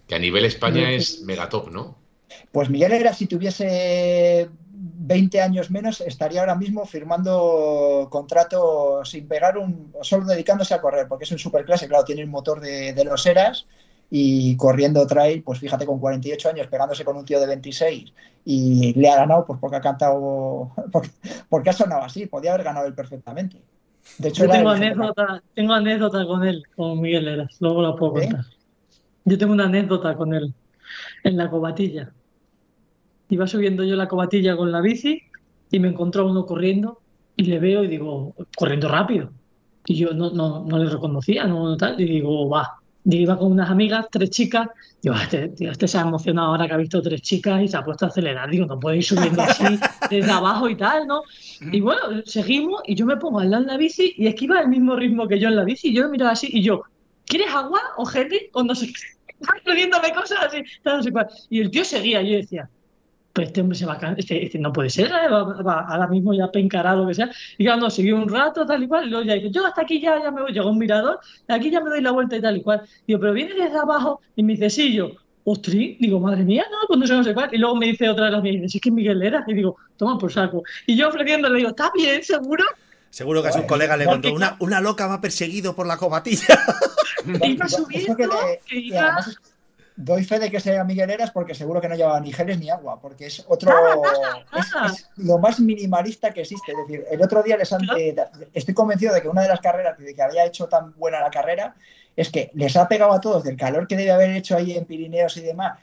Que a nivel España es megatop, ¿no? Pues Miguel Eras, si tuviese 20 años menos, estaría ahora mismo firmando contrato sin pegar un. solo dedicándose a correr, porque es un superclase, claro, tiene el motor de, de los Eras y corriendo trail, pues fíjate, con 48 años, pegándose con un tío de 26 y le ha ganado, pues porque ha cantado. [LAUGHS] porque, porque ha sonado así, podía haber ganado él perfectamente. De hecho, Yo tengo anécdota, tengo anécdota con él, con Miguel Leras. Luego la puedo ¿Eh? contar. Yo tengo una anécdota con él en la cobatilla. Iba subiendo yo la cobatilla con la bici y me encontró uno corriendo y le veo y digo, corriendo rápido. Y yo no, no, no le reconocía, no, no tal, y digo, va. Y iba con unas amigas, tres chicas. Digo, "Ah, este, tío, este se ha emocionado ahora que ha visto tres chicas y se ha puesto a acelerar. Digo, no puede ir subiendo así desde abajo y tal, ¿no? Y bueno, seguimos y yo me pongo al lado en la bici y es que iba al mismo ritmo que yo en la bici. Y yo me miraba así y yo, ¿quieres agua o gente? O no sé qué. [LAUGHS] Cosas así, no sé cuál. Y el tío seguía y yo decía, pues este hombre se va a este, este no puede ser, ¿eh? va, va- ahora mismo ya pencará lo que sea. Y claro, no, siguió un rato, tal y cual, y luego ya dije, yo hasta aquí ya, ya me voy, llegó un mirador, aquí ya me doy la vuelta y tal y cual. Digo, pero viene desde abajo y me dice, sí, yo, ostri, digo, madre mía, no, pues no sé, no sé cuál. Y luego me dice otra de las mías, si es que es Miguel Era, y digo, toma por saco. Y yo ofreciéndole, digo, ¿está bien, seguro? Seguro que a sus colegas le contó, una, una loca ha perseguido por la cobatilla. [LAUGHS] Iba subiendo, que le- que y iba... doy fe de que sea Miguel Eras porque seguro que no llevaba ni geles ni agua, porque es otro. Nada, nada, es- nada. Es, lo más minimalista que existe. Es decir, el otro día les han. Eh, estoy convencido de que una de las carreras de que había hecho tan buena la carrera es que les ha pegado a todos del calor que debe haber hecho ahí en Pirineos y demás.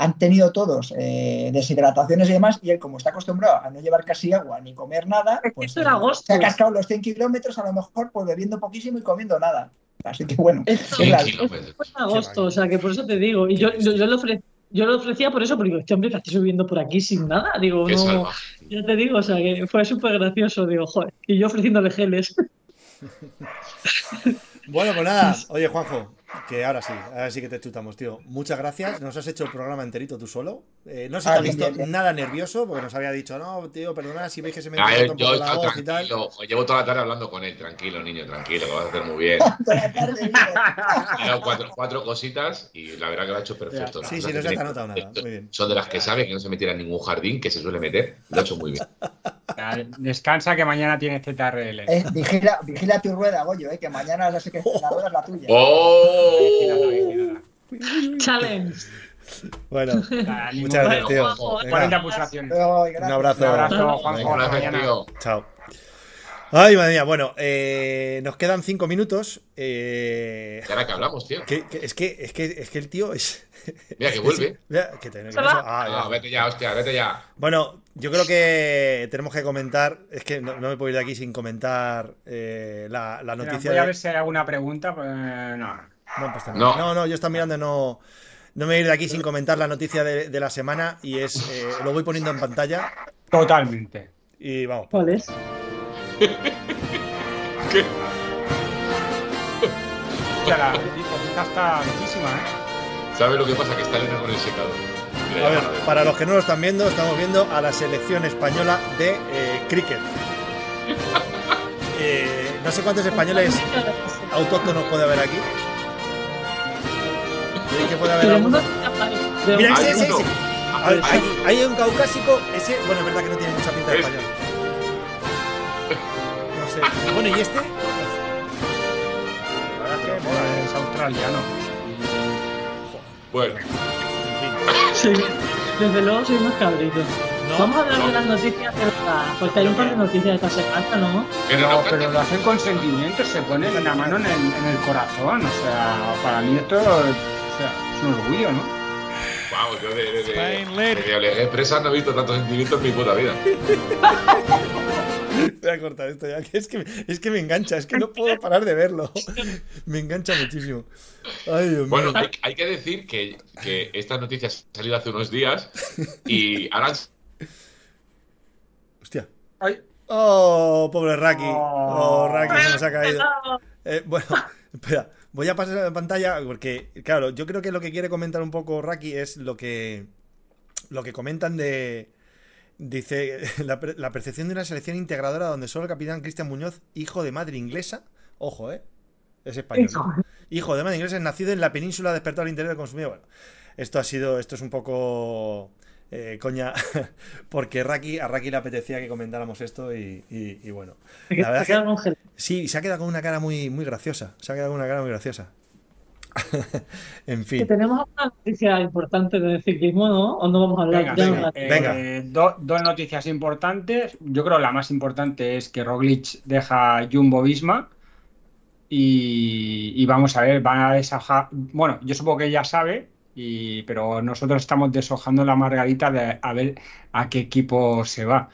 Han tenido todos eh, deshidrataciones y demás, y él, como está acostumbrado a no llevar casi agua ni comer nada, pues eh, se ha cascado los 100 kilómetros, a lo mejor pues bebiendo poquísimo y comiendo nada. Así que bueno, Esto- es la-. Fue en agosto, o sea que por eso te digo. Y yo, yo, yo le ofrecí yo lo ofrecía por eso, porque digo, este hombre que estoy subiendo por aquí sin nada. Digo, Qué no, ya te digo, o sea, que fue súper gracioso. Digo, joder, y yo ofreciéndole geles. [LAUGHS] Bueno, pues nada, oye Juanjo, que ahora sí, ahora sí que te chutamos, tío. Muchas gracias, nos has hecho el programa enterito tú solo. Eh, no se te Ah, ha bien, visto bien, bien. nada nervioso, porque nos había dicho, no, tío, perdona si veis que se me corta yo, un poco la yo- voz y tal. tranquilo, llevo toda la tarde hablando con él, tranquilo, niño, tranquilo, lo vas a hacer muy bien. [LAUGHS] Ha cuatro, cuatro cositas y la verdad que lo ha hecho perfecto. Sí, sí, no se te ha notado nada, muy bien. Son de las que sabe que no se metiera en ningún jardín, que se suele meter. Lo ha hecho muy bien. Descansa que mañana tiene ZRL. eh, vigila, vigila tu rueda, Goyo, eh, que mañana sé que la rueda es la tuya. ¡Oh! Vigílala. Challenge. Bueno, muchas gracias, tío. Juanjo, Venga, 40 pulsaciones. Un abrazo. Un abrazo, Venga, Juanjo. hasta. Chao. Ay, madre mía, bueno, eh, nos quedan cinco minutos. eh, ¿Y ahora que hablamos, tío? que- que- es, que, es, que, es que el tío es. Mira que vuelve. Mira, que te- no ah, ya. Ah, vete ya, hostia, vete ya. Bueno, yo creo que tenemos que comentar. Es que no, no me puedo ir de aquí sin comentar eh, la, la Mira, noticia. voy a de- ver si hay alguna pregunta. Pues, no. No, pues No. no, no, yo estaba mirando y no. No me voy a ir de aquí sin comentar la noticia de, de la semana y es. eh, lo voy poniendo en pantalla Totalmente. y vamos. ¿Cuál es? [LAUGHS] Hostia, la noticia está loquísima, ¿eh? ¿Sabes lo que pasa? Que está Elena con el secador. Mira, A ver, para los que no lo están viendo, estamos viendo a la selección española de eh, cricket. [LAUGHS] Eh, no sé cuántos españoles autóctonos puede haber aquí. De- Mira, Hay ese, ese, ese. A ver, hay- hay, hay un caucásico, ese, bueno, es verdad que no tiene mucha pinta de Es- español. No sé. Bueno, ¿y este? La verdad es que mola, ¿eh? Es australiano. Bueno, En fin. Sí, desde luego soy más cabrito. No, Vamos a hablar no. de las noticias de verdad, porque hay un par de noticias esta semana, ¿no? pero No, no, pero lo hacen con sentimiento, se ponen la mano en el, en el corazón. O sea, para mí esto o sea, es un orgullo, ¿no? Vamos, yo de, de, de, de, Expresa no he visto tantos sentimientos en mi puta vida. [LAUGHS] Voy a cortar esto ya, que es que, es que me engancha, es que no puedo parar de verlo. [LAUGHS] Me engancha muchísimo. Ay, Dios mío. Bueno, hay, hay que decir que, que esta noticia ha salido hace unos días y [LAUGHS] ahora Hostia. Ay, Oh, pobre Raki. Oh. Oh, Raki se nos ha caído. Eh, bueno, espera, voy a pasar la pantalla porque, claro, yo creo que lo que quiere comentar un poco Raki es lo que lo que comentan de dice [LAUGHS] la, per- la percepción de una selección integradora donde solo el capitán Cristian Muñoz, hijo de madre inglesa, ojo, eh, es español. Hijo. [LAUGHS] Hijo de madre inglesa, nacido en la península despertado al interior del consumidor. Bueno, esto ha sido, esto es un poco eh, coña, [LAUGHS] porque Raki, a Raki le apetecía que comentáramos esto y, y- y bueno. La verdad Se que- queda congelado. Sí, se ha quedado con una cara muy, muy graciosa. Se ha quedado con una cara muy graciosa. [LAUGHS] en Que fin. tenemos una noticia importante de ciclismo, ¿no? ¿O no vamos a hablar? venga, eh, venga. do- dos noticias importantes. Yo creo la más importante es que Roglic deja Jumbo Visma. Y, y vamos a ver, van a deshojar. Bueno, yo supongo que ya sabe, y, pero nosotros estamos deshojando la margarita de a ver a qué equipo se va.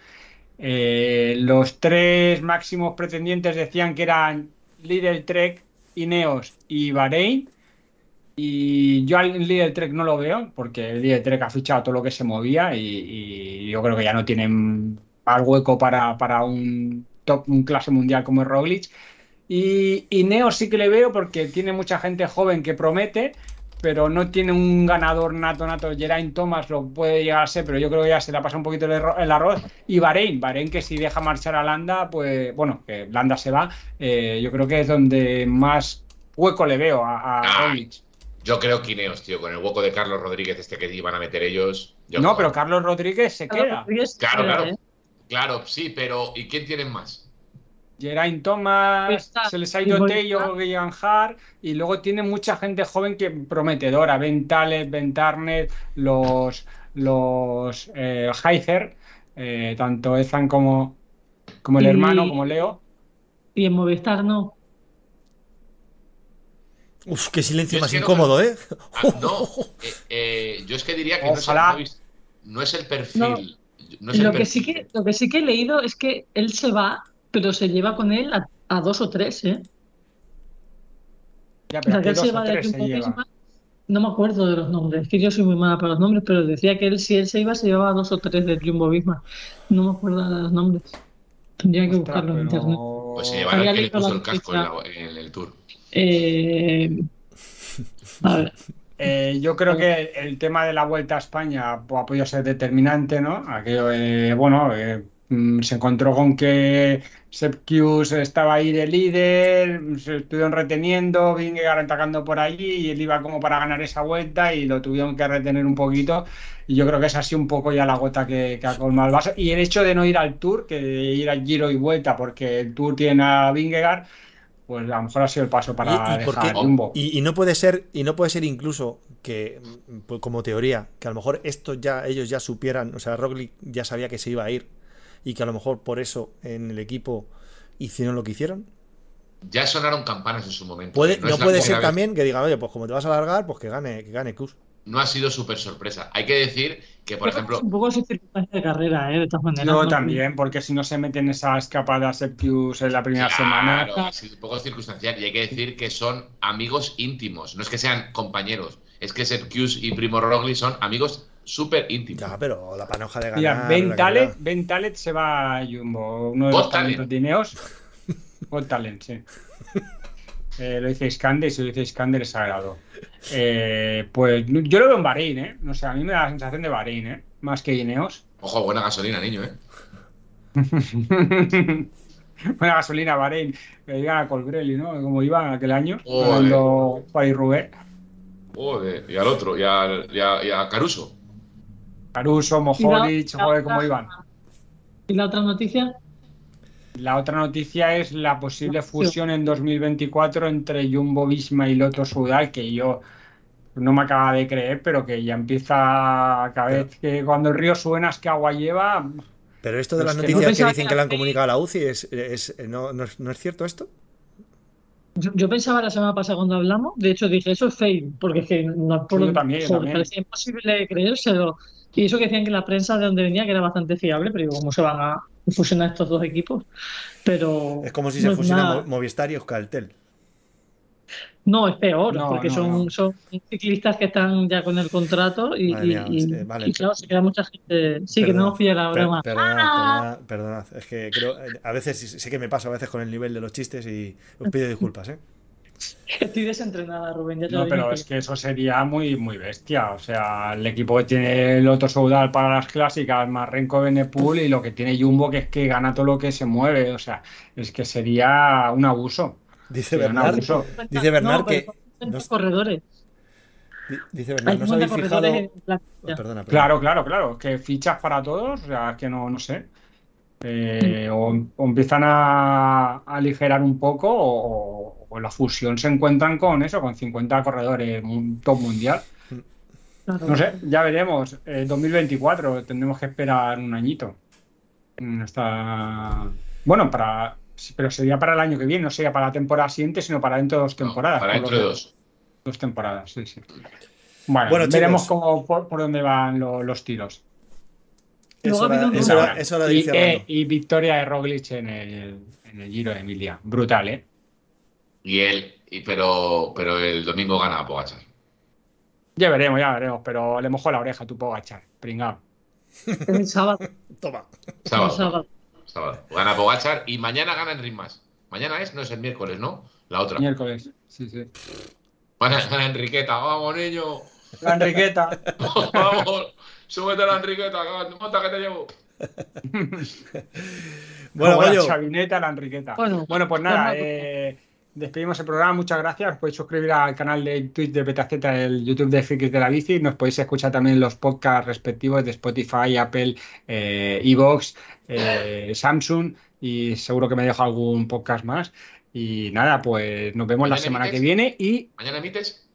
Eh, los tres máximos pretendientes decían que eran Lidl Trek, Ineos y Bahrein. Y yo al Lidl Trek no lo veo, porque el Lidl Trek ha fichado todo lo que se movía y, yo creo que ya no tienen más hueco para, para un top, un clase mundial como es Roglic. Y, y sí que le veo porque tiene mucha gente joven que promete, pero no tiene un ganador nato, nato. Geraint Thomas lo puede llegar a ser, pero yo creo que ya se le ha pasado un poquito el, arroz. Y Bahrein, Bahrein que si deja marchar a Landa, pues bueno, que Landa se va, eh, yo creo que es donde más hueco le veo a, a Ay. Roglic. yo creo que Ineos, tío, con el hueco de Carlos Rodríguez este que iban a meter ellos. yo No, creo- pero Carlos Rodríguez se queda. Rodríguez, Claro, claro. ¿eh? Claro, sí, pero ¿y quién tienen más? Geraint Thomas, Está- se les ha ido y Tello. Guillan Hart, y luego tiene mucha gente joven que prometedora, Ben Tales, Ben Tarnet, los, los eh, Heiser, eh, tanto Ethan como, como el Y- hermano, como Leo. Y en Movistar no. Uf, qué silencio Yo más no incómodo, ¿eh? Ah, no, eh, eh, yo es que diría que no es, el, Ojalá. no es- no es el perfil. No, es lo, que sí que, lo que sí que he leído es que él se va, pero se lleva con él a, a dos o tres, ¿eh? Ya, O pero sea, que ¿qué él dos se o va de tres se lleva? Visma. no me acuerdo de los nombres, es que yo soy muy mala para los nombres, pero decía que él, si él se iba, se llevaba dos o tres del Jumbo Visma. No me acuerdo de los nombres. Tendría que buscarlo en internet. Pues se llevará el que le puso el casco en, el tour. Eh, a ver. Eh, yo creo que el tema de la vuelta a España ha podido ser determinante, ¿no? Aquello, eh, bueno, mm, se encontró con que Sepkius estaba ahí de líder, se estuvieron reteniendo, Vingegaard atacando por allí y él iba como para ganar esa vuelta y lo tuvieron que retener un poquito. Y yo creo que es así un poco ya la gota que, ha colmado el vaso. Y el hecho de no ir al Tour, que ir al Giro y vuelta, porque el Tour tiene a Vingegaard, pues a lo mejor ha sido el paso para dejar Jumbo. Y, no puede ser, y no puede ser incluso que, pues, como teoría, que a lo mejor esto ya ellos ya supieran, o sea, Roglic ya sabía que se iba a ir y que a lo mejor por eso en el equipo hicieron lo que hicieron? Ya sonaron campanas en su momento. no, puede ser también que digan, oye, pues como te vas a alargar, pues que gane, que gane Kus. No ha sido súper sorpresa. Hay que decir que, por ejemplo. Un poco su circunstancia de carrera, ¿eh? De todas maneras. No, también, porque si no se meten esa escapada Septius en la primera semana. Claro, ha sido un poco circunstancial. Y hay que decir que son amigos íntimos. No es que sean compañeros. Es que Septius y Primo Rogli son amigos súper íntimo. Ya, pero la panoja de ganar. Mira, Ben Talet, ben Talet se va a Jumbo, uno de los talentos dineos. Talent, sí. [LAUGHS] Eh, lo dice Iskander y si lo dice Iskander es sagrado. Eh, pues yo lo veo en Bahrein, ¿eh? No sé, a mí me da la sensación de Bahrein, ¿eh? Más que Ineos. Ojo, buena gasolina, niño, ¿eh? [LAUGHS] buena gasolina, Bahrein. Que digan a Colbrelli, ¿no? Como iba aquel año. Cuando Paris Roubaix. Joder, y al otro, y a, y a Caruso. Caruso, Mohoric, joder, cómo iban. ¿Y la otra noticia? La otra noticia es la posible fusión en 2024 entre Jumbo Visma y Loto Sudal, que yo no me acaba de creer, pero que ya empieza cada vez que cuando el río suena es que agua lleva. Pero esto de las noticias que dicen que, le han comunicado a la UCI, es, no, es, cierto esto? Yo, pensaba la semana pasada cuando hablamos, de hecho dije, eso es fake, porque es que no es por, también, parecía imposible creérselo. Y eso que decían que la prensa de donde venía que era bastante fiable, pero digo, ¿cómo se van a fusionar estos dos equipos? Pero es como si se fusionan Movistar y Euskaltel. No, es peor, porque son, son ciclistas que están ya con el contrato y, claro, se queda mucha gente. Sí, que no fía la broma. perdonad, perdonad, es que creo, a veces sé que me pasa a veces con el nivel de los chistes y os pido disculpas, ¿eh? [LAUGHS] Estoy desentrenada, Rubén. Ya no, pero es que eso sería muy, muy bestia. O sea, el equipo que tiene el Otto Soudal para las clásicas, más Renko Benepool y lo que tiene Jumbo, que es que gana todo lo que se mueve. O sea, es que sería un abuso. Dice Bernard, dice Bernard que. Dos corredores. Dice Bernard, ¿no os habéis fijado? Oh, claro, claro, claro. Que fichas para todos, o sea, que no, no sé. Eh, o, empiezan a, aligerar un poco o, la fusión se encuentran con eso, con 50 corredores top mundial. No sé, ya veremos. 2024 eh, tendremos que esperar un añito. Hasta... Bueno, para pero sería para el año que viene, no sería para la temporada siguiente, sino para dentro de dos temporadas. para dentro de dos. Dos temporadas, sí, sí. Bueno, veremos cómo, por, dónde van los tiros. Eso, eso, y, eh, y, victoria de Roglic en el, en el Giro de Emilia. Brutal, ¿eh? Y él, pero, pero el domingo gana a Pogachar. Ya veremos, ya veremos, pero le mojo la oreja a tu Pogachar, pringado. El sábado. [LAUGHS] Toma. Sábado. sábado. Gana Pogachar y mañana gana Enric Más. Mañana es, no es el miércoles, ¿no? La otra. Miércoles, sí, sí. Gana, gana Enriqueta, vamos, niño. La Enriqueta. [LAUGHS] vamos. Súbete a la Enriqueta, monta que te llevo. [LAUGHS] bueno, la chavineta, la Enriqueta. Bueno, pues nada, eh, despedimos el programa. Muchas gracias. Podéis suscribir al canal de Twitch de BetaZ, el YouTube de Frikis de la Bici. Nos podéis escuchar también los podcasts respectivos de Spotify, Apple, eh, Evox, eh, Samsung y seguro que me dejo algún podcast más. Y nada, pues nos vemos la semana que viene. y ¿Mañana emites?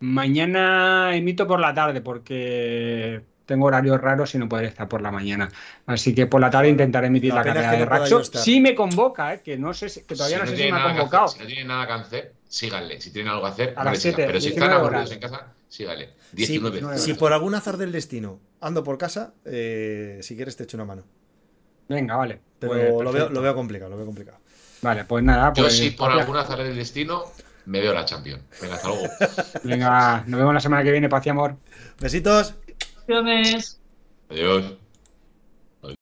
Mañana emito por la tarde porque tengo horarios raros y no podré estar por la mañana. Así que por la tarde intentaré emitir la, carrera de Raxo. Sí me convoca, ¿eh? que no sé si, que todavía no, sé si me ha convocado. si no tienen nada que hacer, síganle. Si tienen algo que hacer, a las 7, pero si están aburridos en casa, síganle. 19. Si, por algún azar del destino ando por casa, eh, si quieres te echo una mano. Venga, vale. Pero pues lo, veo, lo, veo, complicado, lo veo complicado. Vale, pues nada. Pues, Yo si por algún azar del destino me veo la Champions. Venga, hasta luego. Venga, nos vemos la semana que viene, paz y amor. Besitos. Adiós.